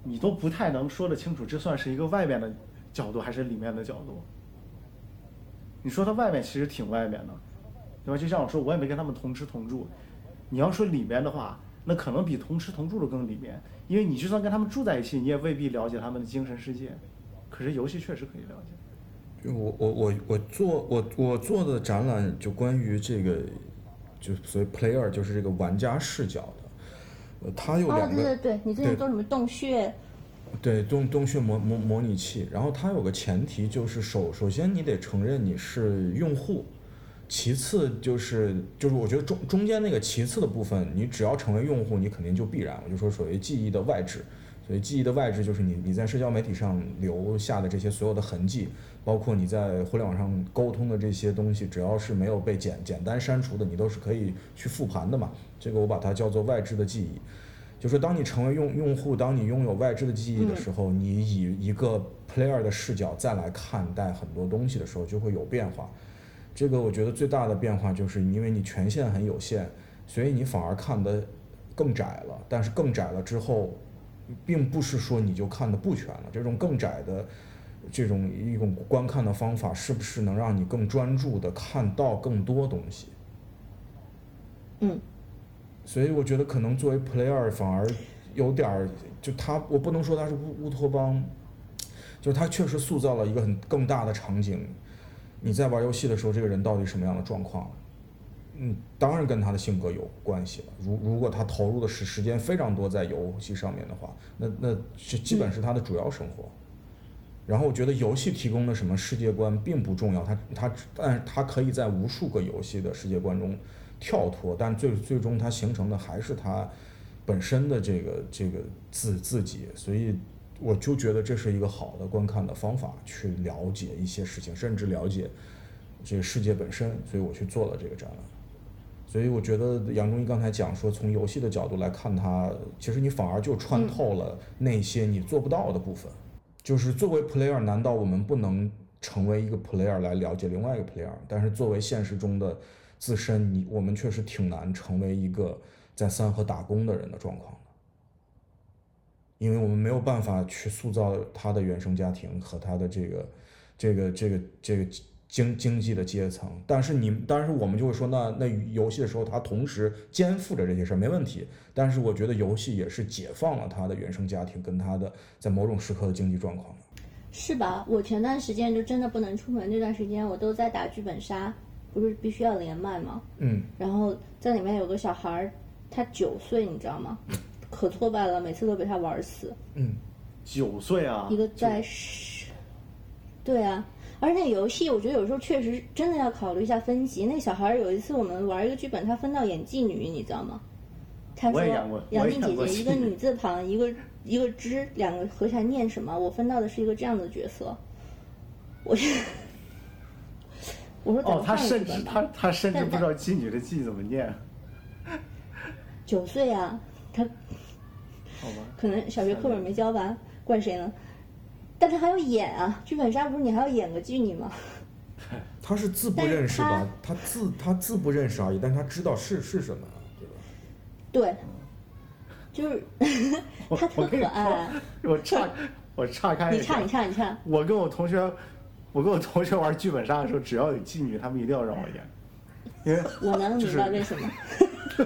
你都不太能说得清楚，这算是一个外面的角度还是里面的角度。你说它外面其实挺外面的，对吧？就像我说，我也没跟他们同吃同住。你要说里面的话。那可能比同吃同住的更里面，因为你就算跟他们住在一起，你也未必了解他们的精神世界。可是游戏确实可以了解。就我我我我做我我做的展览，就关于这个，就所谓 player，就是这个玩家视角的。呃，他有两个。哦，对对对，你最近做什么洞穴？对洞洞穴模模模拟器，然后它有个前提就是首首先你得承认你是用户，其次就是就是我觉得中中间那个其次的部分，你只要成为用户，你肯定就必然，我就说所谓记忆的外置，所以记忆的外置就是你你在社交媒体上留下的这些所有的痕迹，包括你在互联网上沟通的这些东西，只要是没有被简简单删除的，你都是可以去复盘的嘛。这个我把它叫做外置的记忆。就是当你成为用用户，当你拥有外置的记忆的时候，你以一个 player 的视角再来看待很多东西的时候，就会有变化。这个我觉得最大的变化就是因为你权限很有限，所以你反而看得更窄了。但是更窄了之后，并不是说你就看的不全了。这种更窄的这种一种观看的方法，是不是能让你更专注的看到更多东西？嗯。所以我觉得可能作为 player 反而有点儿，就他我不能说他是乌乌托邦，就是他确实塑造了一个很更大的场景。你在玩游戏的时候，这个人到底什么样的状况？嗯，当然跟他的性格有关系了。如如果他投入的时时间非常多在游戏上面的话，那那这基本是他的主要生活。然后我觉得游戏提供的什么世界观并不重要，他他但是他可以在无数个游戏的世界观中。跳脱，但最最终他形成的还是他本身的这个这个自自己，所以我就觉得这是一个好的观看的方法，去了解一些事情，甚至了解这个世界本身，所以我去做了这个展览。所以我觉得杨忠义刚才讲说，从游戏的角度来看它，其实你反而就穿透了那些你做不到的部分。就是作为 player，难道我们不能成为一个 player 来了解另外一个 player？但是作为现实中的。自身，你我们确实挺难成为一个在三河打工的人的状况的，因为我们没有办法去塑造他的原生家庭和他的这个这个这个这个经经济的阶层。但是你，但是我们就会说，那那游戏的时候，他同时肩负着这些事儿，没问题。但是我觉得游戏也是解放了他的原生家庭跟他的在某种时刻的经济状况的，是吧？我前段时间就真的不能出门，那段时间我都在打剧本杀。不是必须要连麦吗？嗯，然后在里面有个小孩儿，他九岁，你知道吗？可挫败了，每次都被他玩死。嗯，九岁啊，一个在十对啊，而且那游戏我觉得有时候确实真的要考虑一下分级。那小孩儿有一次我们玩一个剧本，他分到演妓女，你知道吗？他说杨静姐姐一个女字旁，一个一个之，两个合起来念什么？我分到的是一个这样的角色，我。我说哦，他甚至他他甚至不知道妓女的妓怎么念。九岁啊，他，好吧，可能小学课本没教完，怪谁呢？但他还要演啊，剧本杀不是你还要演个妓女吗？*laughs* 他是字不认识吧？他字他字不认识而已，但他知道是是什么，对吧？对，就是 *laughs* 他特可爱。我岔我岔开你岔你岔你岔。我跟我同学。我跟我同学玩剧本杀的时候，只要有妓女，他们一定要让我演，因为我能明白为什么。*laughs*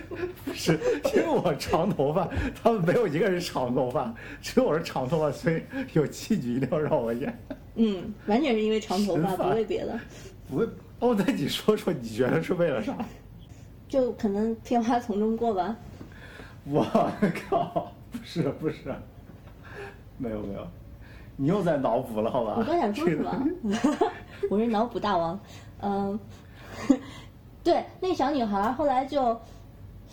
*laughs* 不是因为我长头发，他们没有一个人长头发，只有我是长头发，所以有妓女一定要让我演。嗯，完全是因为长头发，*laughs* 不为别的。不会，哦，那你说说，你觉得是为了啥？就可能片花从中过吧。*laughs* 我靠，不是不是，没有没有。你又在脑补了，好吧？我刚想说什么？我是脑补大王。嗯，对，那小女孩后来就，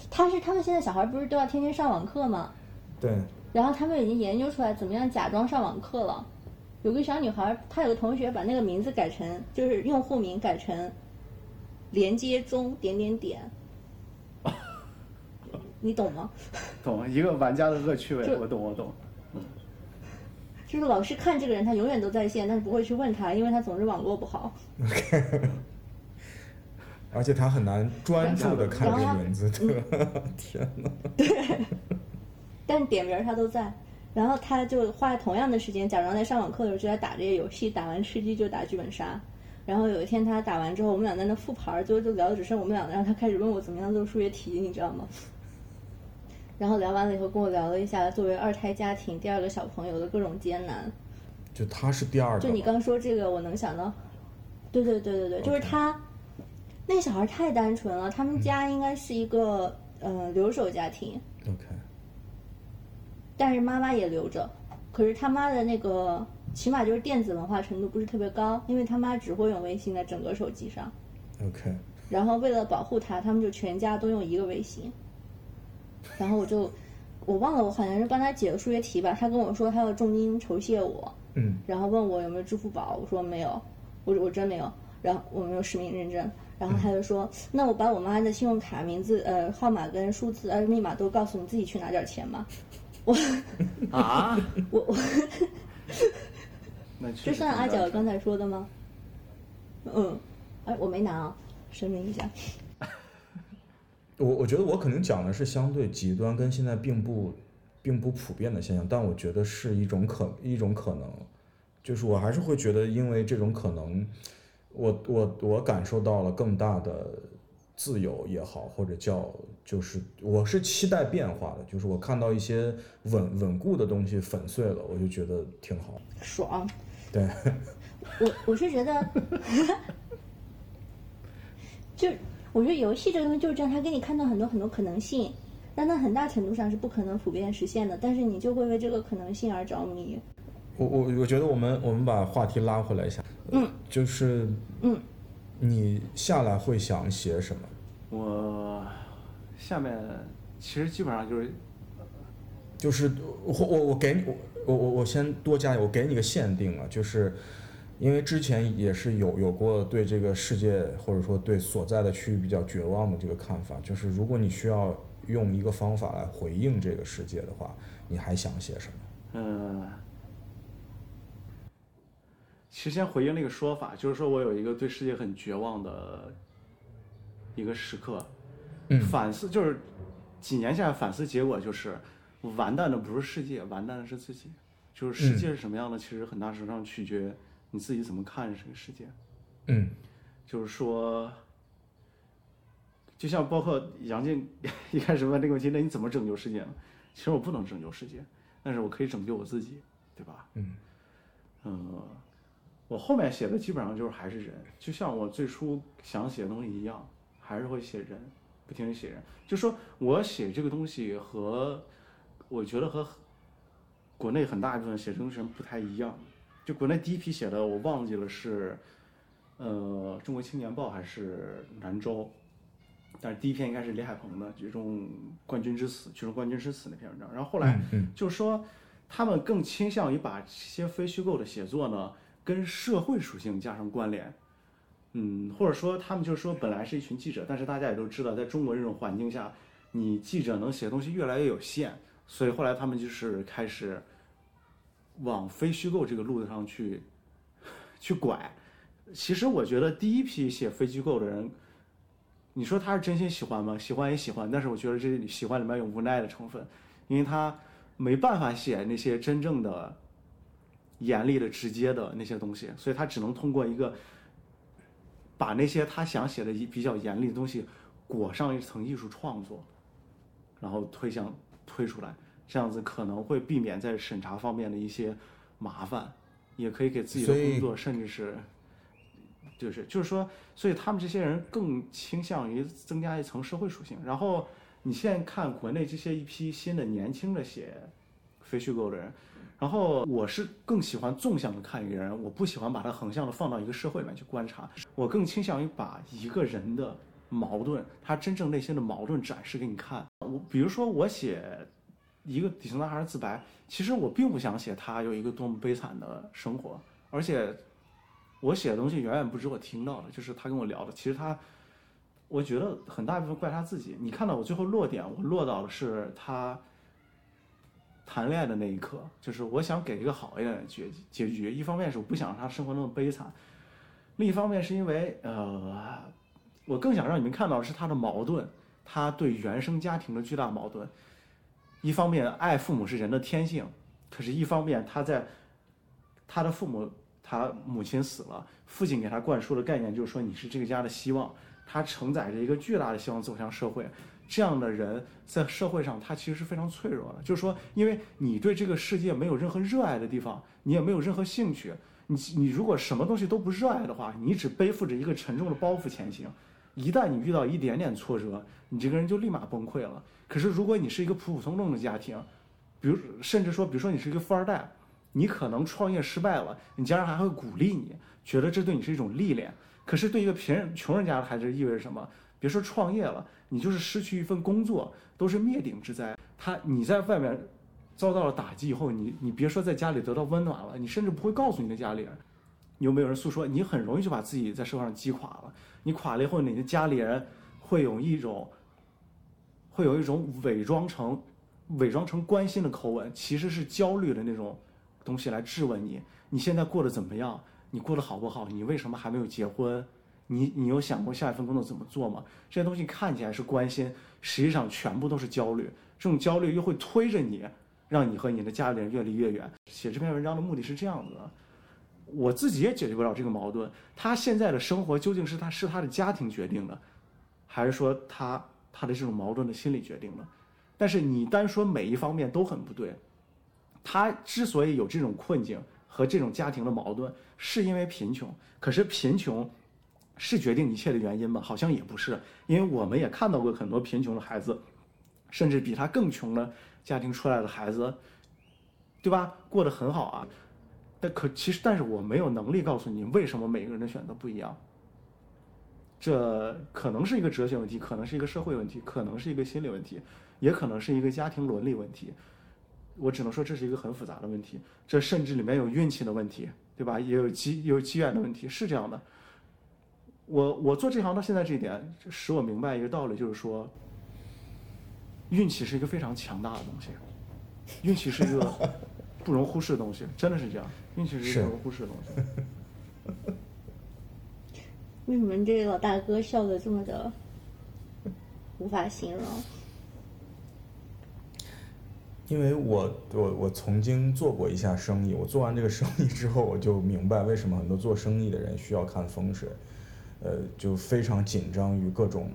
她是他们现在小孩不是都要天天上网课吗？对。然后他们已经研究出来怎么样假装上网课了。有个小女孩，她有个同学把那个名字改成，就是用户名改成“连接中点点点”。*laughs* 你懂吗？懂，一个玩家的恶趣味，我懂，我懂。就是老师看这个人，他永远都在线，但是不会去问他，因为他总是网络不好。*laughs* *laughs* 而且他很难专注的看这个文字，*laughs* 天哪！对，但点名他都在。然后他就花同样的时间，假装在上网课的时候就在打这些游戏，打完吃鸡就打剧本杀。然后有一天他打完之后，我们俩在那复盘，最后就聊的只剩我们俩然后他开始问我怎么样做数学题，你知道吗？*laughs* 然后聊完了以后，跟我聊了一下作为二胎家庭第二个小朋友的各种艰难。就他是第二个。就你刚说这个，我能想到。对对对对对，就是他，那小孩太单纯了。他们家应该是一个呃留守家庭。OK。但是妈妈也留着，可是他妈的那个起码就是电子文化程度不是特别高，因为他妈只会用微信在整个手机上。OK，然后为了保护他，他们就全家都用一个微信。然后我就我忘了，我好像是帮他解了数学题吧。他跟我说他要重金酬谢我，嗯然后问我有没有支付宝，我说没有，我我真没有。然后我没有实名认证，然后他就说，那我把我妈的信用卡名字、呃号码跟数字呃密码都告诉你，自己去拿点钱吧。我啊，我 *laughs* 我那确这算阿角刚才说的吗？嗯，哎，我没拿啊，声明一下。*laughs* 我我觉得我可能讲的是相对极端，跟现在并不并不普遍的现象，但我觉得是一种可一种可能，就是我还是会觉得，因为这种可能，我我我感受到了更大的自由也好，或者叫就是我是期待变化的，就是我看到一些稳稳固的东西粉碎了，我就觉得挺好。爽。对，我我是觉得，*laughs* 就我觉得游戏这个东西就是这样，它给你看到很多很多可能性，但它很大程度上是不可能普遍实现的，但是你就会为这个可能性而着迷。我我我觉得我们我们把话题拉回来一下，嗯，就是嗯，你下来会想写什么？我下面其实基本上就是就是我我我给你我我我我先多加一个，我给你个限定啊，就是因为之前也是有有过对这个世界或者说对所在的区域比较绝望的这个看法，就是如果你需要用一个方法来回应这个世界的话，你还想写什么？嗯，其实先回应那个说法，就是说我有一个对世界很绝望的一个时刻，嗯反思就是几年下来反思结果就是，完蛋的不是世界，完蛋的是自己。就是世界是什么样的，其实很大程度上取决你自己怎么看这个世界。嗯就是说，就像包括杨静 *laughs* 一开始问这个问题，那你怎么拯救世界呢？其实我不能拯救世界，但是我可以拯救我自己，对吧？嗯嗯，我后面写的基本上就是还是人，就像我最初想写的东西一样，还是会写人，不停的写人。就说我写这个东西和我觉得和国内很大一部分写这个东西人不太一样。就国内第一批写的，我忘记了是呃《中国青年报》还是南州，但是第一篇应该是李海鹏的《举重冠军之死》，举重冠军之死那篇文章。然后后来嗯就是说，他们更倾向于把这些非虚构的写作呢，跟社会属性加上关联。嗯，或者说他们就是说，本来是一群记者，但是大家也都知道，在中国这种环境下，你记者能写的东西越来越有限，所以后来他们就是开始往非虚构这个路子上去去拐。其实我觉得第一批写非虚构的人，你说他是真心喜欢吗？喜欢也喜欢，但是我觉得这喜欢里面有无奈的成分，因为他没办法写那些真正的严厉的、直接的那些东西，所以他只能通过一个把那些他想写的一比较严厉的东西裹上一层艺术创作，然后推向推出来，这样子可能会避免在审查方面的一些麻烦，也可以给自己的工作甚至是。就是就是说，所以他们这些人更倾向于增加一层社会属性。然后你现在看国内这些一批新的年轻的写非虚构的人，然后我是更喜欢纵向的看一个人，我不喜欢把他横向的放到一个社会里面去观察，我更倾向于把一个人的矛盾，他真正内心的矛盾展示给你看。我比如说我写一个底层男孩的自白，其实我并不想写他有一个多么悲惨的生活，而且我写的东西远远不止我听到的，就是他跟我聊的，其实他。我觉得很大一部分怪他自己。你看到我最后落点，我落到的是他谈恋爱的那一刻，就是我想给一个好一点的结结局。一方面是我不想让他生活那么悲惨，另一方面是因为呃，我更想让你们看到的是他的矛盾，他对原生家庭的巨大矛盾。一方面爱父母是人的天性，可是一方面他在他的父母，他母亲死了，父亲给他灌输的概念就是说你是这个家的希望。他承载着一个巨大的希望走向社会，这样的人在社会上他其实是非常脆弱的。就是说，因为你对这个世界没有任何热爱的地方，你也没有任何兴趣，你你如果什么东西都不热爱的话，你只背负着一个沉重的包袱前行。一旦你遇到一点点挫折，你这个人就立马崩溃了。可是如果你是一个普普通通的家庭，比如甚至说，比如说你是一个富二代，你可能创业失败了，你家人还会鼓励你，觉得这对你是一种历练。可是对一个贫人、穷人家的孩子意味着什么？别说创业了，你就是失去一份工作，都是灭顶之灾。他你在外面遭到了打击以后，你你别说在家里得到温暖了，你甚至不会告诉你的家里人。有没有人诉说？你很容易就把自己在社会上击垮了。你垮了以后，你的家里人会有一种，会有一种伪装成、伪装成关心的口吻，其实是焦虑的那种东西来质问你：你现在过得怎么样？你过得好不好？你为什么还没有结婚？你你有想过下一份工作怎么做吗？这些东西看起来是关心，实际上全部都是焦虑。这种焦虑又会推着你，让你和你的家里人越离越远。写这篇文章的目的是这样子的。我自己也解决不了这个矛盾。他现在的生活究竟是他是他的家庭决定的，还是说他他的这种矛盾的心理决定的？但是你单说每一方面都很不对。他之所以有这种困境和这种家庭的矛盾，是因为贫穷。可是贫穷是决定一切的原因吗？好像也不是，因为我们也看到过很多贫穷的孩子，甚至比他更穷的家庭出来的孩子，对吧？过得很好啊。但可其实，但是我没有能力告诉你为什么每个人的选择不一样。这可能是一个哲学问题，可能是一个社会问题，可能是一个心理问题，也可能是一个家庭伦理问题。我只能说这是一个很复杂的问题。这甚至里面有运气的问题，对吧？也有机有机缘的问题，是这样的。我我做这行到现在这一点，使我明白一个道理，就是说，运气是一个非常强大的东西，运气是一个 *laughs* 不容忽视的东西，真的是这样。运气是一个不容忽视的东西。*laughs* *laughs* 为什么这个老大哥笑的这么的无法形容？因为我我我曾经做过一下生意，我做完这个生意之后，我就明白为什么很多做生意的人需要看风水，呃，就非常紧张于各种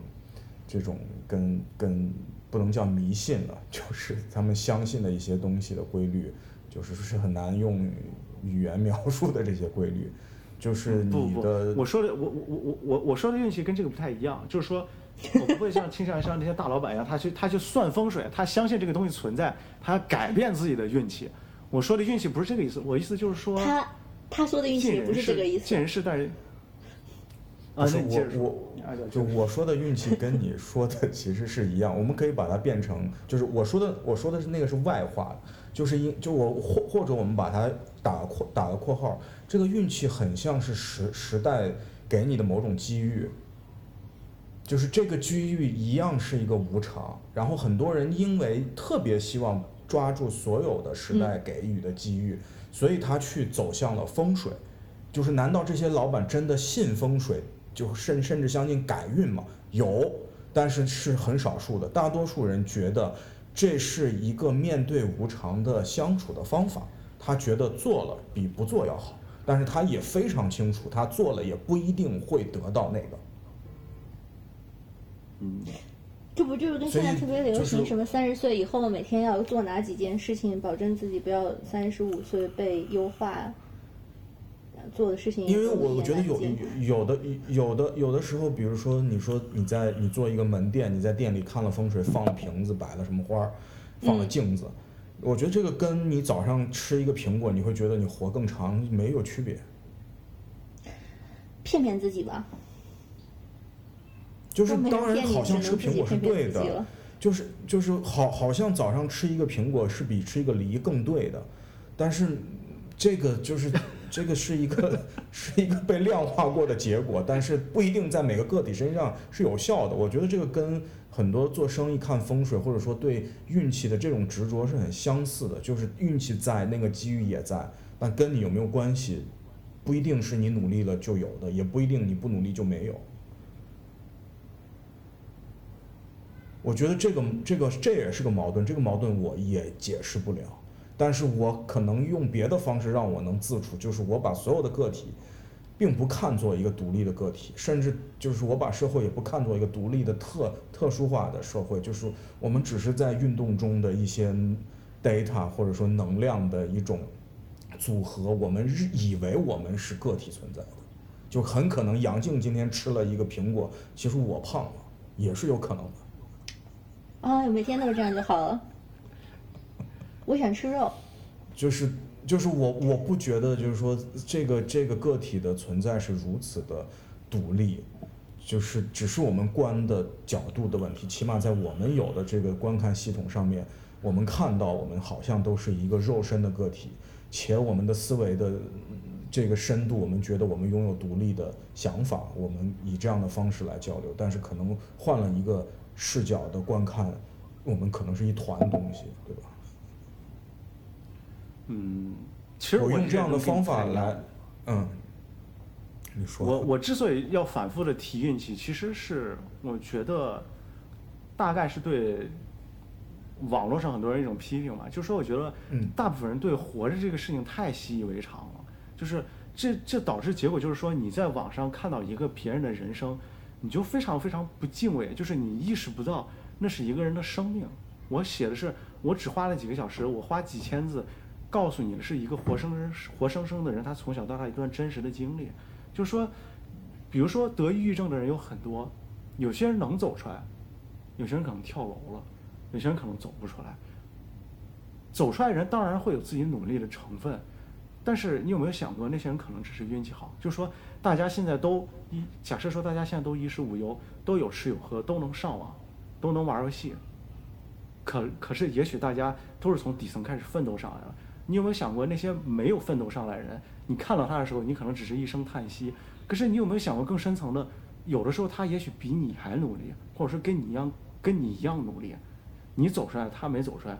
这种跟跟不能叫迷信了，*laughs* 就是他们相信的一些东西的规律，就是是很难用语言描述的这些规律，就是不你的不，我说的我我我我我我说的运气跟这个不太一样，就是说，我不会像倾向于像那些大老板一样，他去他去算风水，他相信这个东西存在，他改变自己的运气。我说的运气不是这个意思，我意思就是说，他他说的运气不是这个意思，见思。人事待人。啊，不是我我就我说的运气跟你说的其实是一样，我们可以把它变成，就是我说的我说的是那个是外化的，就是因就我或或者我们把它打个括打个括号，这个运气很像是时时代给你的某种机遇，就是这个机遇一样是一个无常，然后很多人因为特别希望抓住所有的时代给予的机遇，所以他去走向了风水。就是难道这些老板真的信风水，就甚甚至相信改运嘛？有，但是是很少数的，大多数人觉得这是一个面对无常的相处的方法，他觉得做了比不做要好，但是他也非常清楚，他做了也不一定会得到那个。嗯，这不就是跟现在特别流行什么三十岁以后每天要做哪几件事情，保证自己不要三十五岁被优化，做的事情因为我我觉得有有的有的有的时候，比如说你说你在你做一个门店，你在店里看了风水，放了瓶子，摆了什么花儿，放了嗯镜子，我觉得这个跟你早上吃一个苹果，你会觉得你活更长没有区别。骗骗自己吧。就是当然好像吃苹果是对的就是就是好好像早上吃一个苹果是比吃一个梨更对的，但是这个就是这个是一个是一个被量化过的结果，但是不一定在每个个体身上是有效的。我觉得这个跟很多做生意看风水或者说对运气的这种执着是很相似的，就是运气在，那个机遇也在，但跟你有没有关系，不一定是你努力了就有的，也不一定你不努力就没有。我觉得这个这个这也是个矛盾，这个矛盾我也解释不了，但是我可能用别的方式让我能自处，就是我把所有的个体，并不看作一个独立的个体，甚至就是我把社会也不看作一个独立的特特殊化的社会，就是我们只是在运动中的一些 data 或者说能量的一种组合，我们以为我们是个体存在的，就很可能杨静今天吃了一个苹果，其实我胖了，也是有可能的。啊，每天都是这样就好了。我想吃肉，就是就是我我不觉得就是说这个这个个体的存在是如此的独立，就是只是我们观的角度的问题。起码在我们有的这个观看系统上面，我们看到我们好像都是一个肉身的个体，且我们的思维的这个深度，我们觉得我们拥有独立的想法，我们以这样的方式来交流。但是可能换了一个视角的观看，我们可能是一团东西，对吧？嗯，其实我用这样的方法来。嗯，你说。我我之所以要反复的提运气，其实是我觉得，大概是对网络上很多人一种批评吧，就是说我觉得，嗯大部分人对活着这个事情太习以为常了，就是这这导致结果就是说你在网上看到一个别人的人生，你就非常非常不敬畏，就是你意识不到那是一个人的生命。我写的是我只花了几个小时，我花几千字。告诉你的是一个活生生、活生生的人，他从小到大一段真实的经历。就是说，比如说得抑郁症的人有很多，有些人能走出来，有些人可能跳楼了，有些人可能走不出来。走出来人当然会有自己努力的成分，但是你有没有想过，那些人可能只是运气好？就是说，大家现在都一假设说，大家现在都衣食无忧，都有吃有喝，都能上网，都能玩游戏。可可是，也许大家都是从底层开始奋斗上来了。你有没有想过那些没有奋斗上来的人？你看到他的时候，你可能只是一声叹息。可是你有没有想过更深层的？有的时候他也许比你还努力，或者说跟你一样，跟你一样努力。你走出来，他没走出来。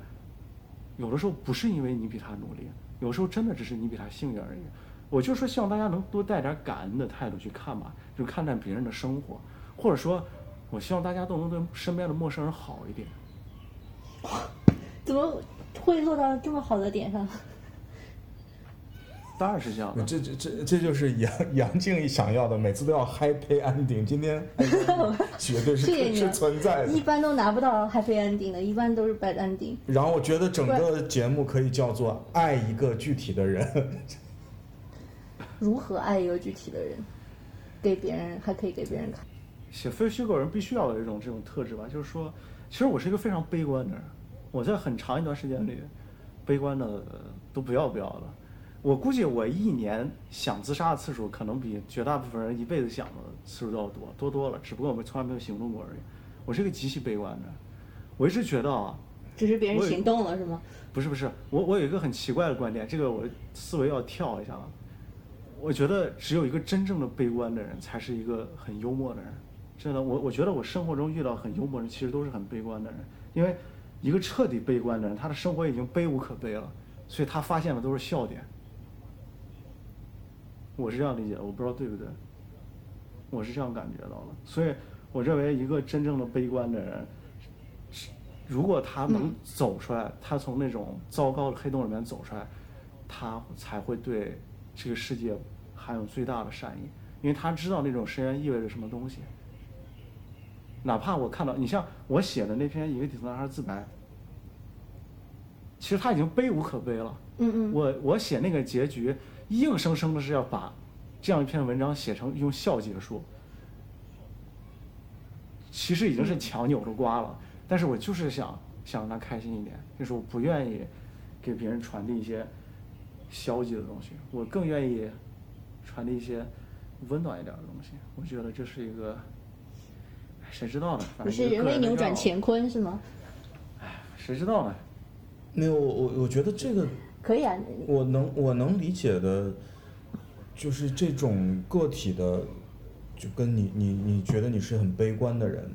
有的时候不是因为你比他努力，有时候真的只是你比他幸运而已。我就说希望大家能多带点感恩的态度去看吧，就看待别人的生活，或者说，我希望大家都能对身边的陌生人好一点。*laughs* 怎么？会落到这么好的点上，*laughs* 当然是这样的。这这这这就是杨 *laughs* 杨静想要的，每次都要 happy ending。今天 *laughs* 绝对是是存在的。一般都拿不到 happy ending 的，一般都是 bad ending。然后我觉得整个节目可以叫做“爱一个具体的人”。如何爱一个具体的人？给别人还可以给别人看。写非虚构人必须要有一种这种特质吧，就是说，其实我是一个非常悲观的人。我在很长一段时间里，悲观的都不要不要的。我估计我一年想自杀的次数，可能比绝大部分人一辈子想的次数都要多，多多了。只不过我们从来没有行动过而已。我是一个极其悲观的，我一直觉得啊，只是别人行动了是吗？不是不是，我我有一个很奇怪的观点，这个我思维要跳一下了。我觉得只有一个真正的悲观的人，才是一个很幽默的人。真的，我我觉得我生活中遇到很幽默的人，其实都是很悲观的人，因为。一个彻底悲观的人，他的生活已经悲无可悲了，所以他发现的都是笑点。我是这样理解的，我不知道对不对。我是这样感觉到的，所以我认为一个真正的悲观的人，如果他能走出来，他从那种糟糕的黑洞里面走出来，他才会对这个世界含有最大的善意，因为他知道那种深渊意味着什么东西。哪怕我看到你像我写的那篇《一个底层男孩自白》，其实他已经悲无可悲了。嗯嗯。我我写那个结局，硬生生的是要把这样一篇文章写成用笑结束，其实已经是强扭着瓜了。但是我就是想想让他开心一点，就是我不愿意给别人传递一些消极的东西，我更愿意传递一些温暖一点的东西。我觉得这是一个。谁知道呢？不是人为扭转乾坤是吗？哎，谁知道呢？没有，我我觉得这个可以啊。我能我能理解的，就是这种个体的，就跟你你你觉得你是很悲观的人，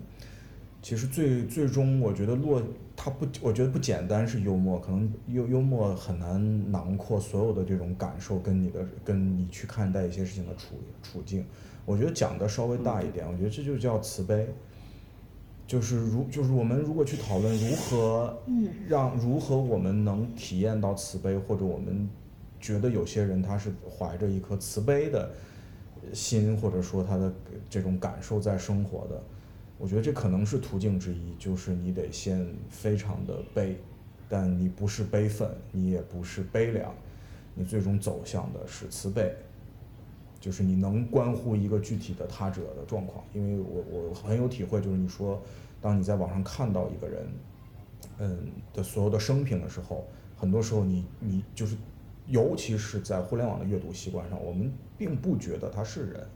其实最最终我觉得落他不，我觉得不简单是幽默，可能幽幽默很难囊括所有的这种感受跟你的跟你去看待一些事情的处处境。我觉得讲的稍微大一点，我觉得这就叫慈悲。就是如就是我们如果去讨论如何让如何我们能体验到慈悲，或者我们觉得有些人他是怀着一颗慈悲的心，或者说他的这种感受在生活的，我觉得这可能是途径之一。就是你得先非常的悲，但你不是悲愤，你也不是悲凉，你最终走向的是慈悲。就是你能关乎一个具体的他者的状况，因为我我很有体会，就是你说，当你在网上看到一个人，嗯的所有的生平的时候，很多时候你你就是尤其是在互联网的阅读习惯上，我们并不觉得他是人，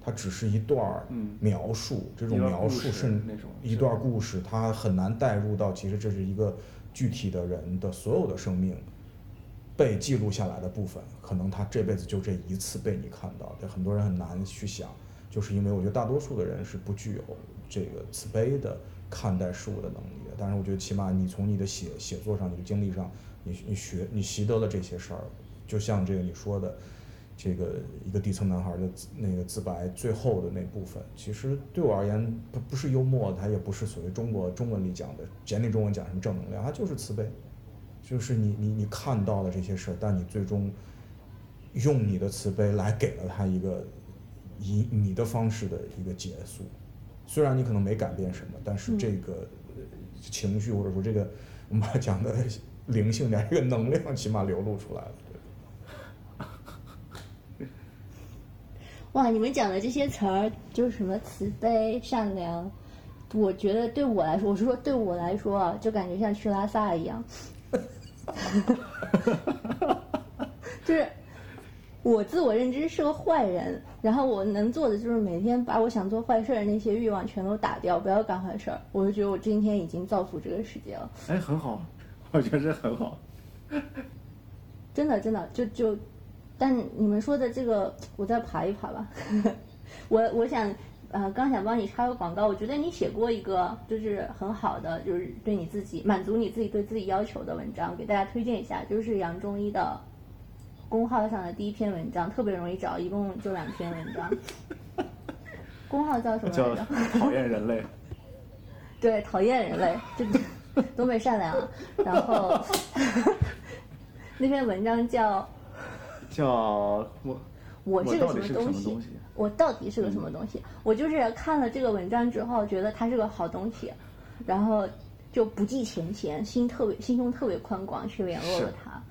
他只是一段儿描述，这种描述是那种一段故事，它很难带入到其实这是一个具体的人的所有的生命被记录下来的部分，可能他这辈子就这一次被你看到，对很多人很难去想，就是因为我觉得大多数的人是不具有这个慈悲的看待事物的能力的。但是我觉得起码你从你的写写作上、你的经历上，你你学你习得了这些事儿，就像这个你说的。这个一个底层男孩的那个自白最后的那部分，其实对我而言不不是幽默，它也不是所谓中国中文里讲的简体中文讲什么正能量，它就是慈悲，就是你你你看到了这些事儿，但你最终用你的慈悲来给了他一个以你的方式的一个结束，虽然你可能没改变什么，但是这个呃情绪或者说这个我们讲的灵性点，这个能量起码流露出来了。*laughs* 哇，你们讲的这些词儿，就是什么慈悲、善良，我觉得对我来说，我是说对我来说啊，就感觉像去拉萨一样，*laughs* 就是我自我认知是个坏人，然后我能做的就是每天把我想做坏事儿的那些欲望全都打掉，不要干坏事儿。我就觉得我今天已经造福这个世界了。哎，很好，我觉得这很好。*laughs* 真的真的就就，但你们说的这个，我再爬一爬吧。*laughs* 我我想，呃，刚想帮你插个广告，我觉得你写过一个就是很好的，就是对你自己满足你自己对自己要求的文章，给大家推荐一下，就是杨中医的公号上的第一篇文章，特别容易找，一共就两篇文章。公号叫什么来叫着？讨厌人类，*laughs* 对，讨厌人类，这 *laughs* 东北善良啊。然后 *laughs* 那篇文章叫叫我我是个什？么东西？我到底是个什么东西？我就是看了这个文章之后，觉得它是个好东西，然后就不计前嫌，心特别心胸特别宽广，去联络了他。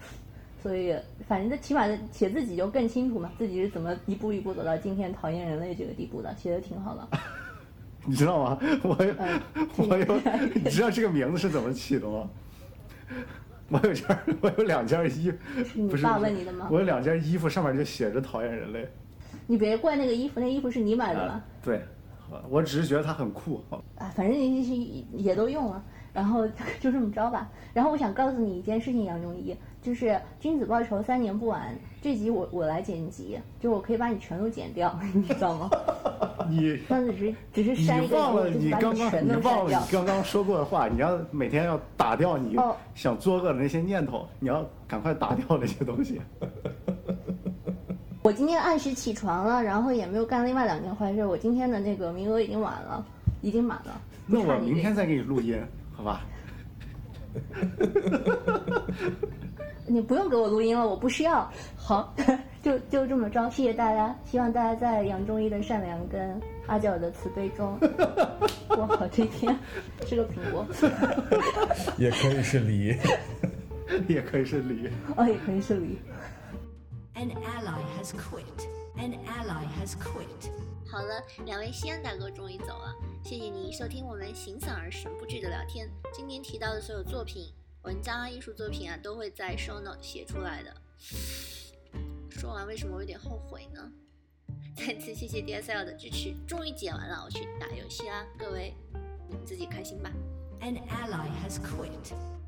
所以，反正这起码写自己就更清楚嘛，自己是怎么一步一步走到今天讨厌人类这个地步的，写的挺好的。*laughs* 你知道吗？我有嗯 *laughs* 我有，你知道这个名字是怎么起的吗？我有件儿，我有两件衣，服你爸不是不是问你的吗我有两件衣服，上面就写着“讨厌人类你别怪那个衣服，那衣服是你买”的吧啊？。对，我只是觉得它很酷。啊，反正你是也都用了，然后就这么着吧。然后我想告诉你一件事情，杨中医，就是《君子报仇，三年不晚》这集我我来剪辑，就我可以把你全都剪掉，*laughs* 你知道吗？*laughs* 你 *laughs* 上次只是只是你删一个人，忘了你刚刚你忘了你。刚刚说过的话，你要每天要打掉你哦想作恶的那些念头，你要赶快打掉那些东西。我今天按时起床了，然后也没有干另外两件坏事。我今天的那个名额已经满了，已经满了。那我明天再给你录音，好吧？你不用给我录音了，我不需要。好，*laughs* 就就这么着，谢谢大家。希望大家在杨中医的善良跟阿角的慈悲中 *laughs* 过好这一天。是个苹果，*laughs* 也可以是梨。也可以是梨。哦，也可以是梨。An ally has quit. An ally has quit. 好了，两位西安大哥终于走了，谢谢你收听我们形散而神不至的聊天。今天提到的所有作品、文章啊、艺术作品啊，都会在 show note 写出来的。说完，为什么我有点后悔呢？再次谢谢 DSL 的支持，终于剪完了，我去打游戏啦！各位，你们自己开心吧。An ally has quit.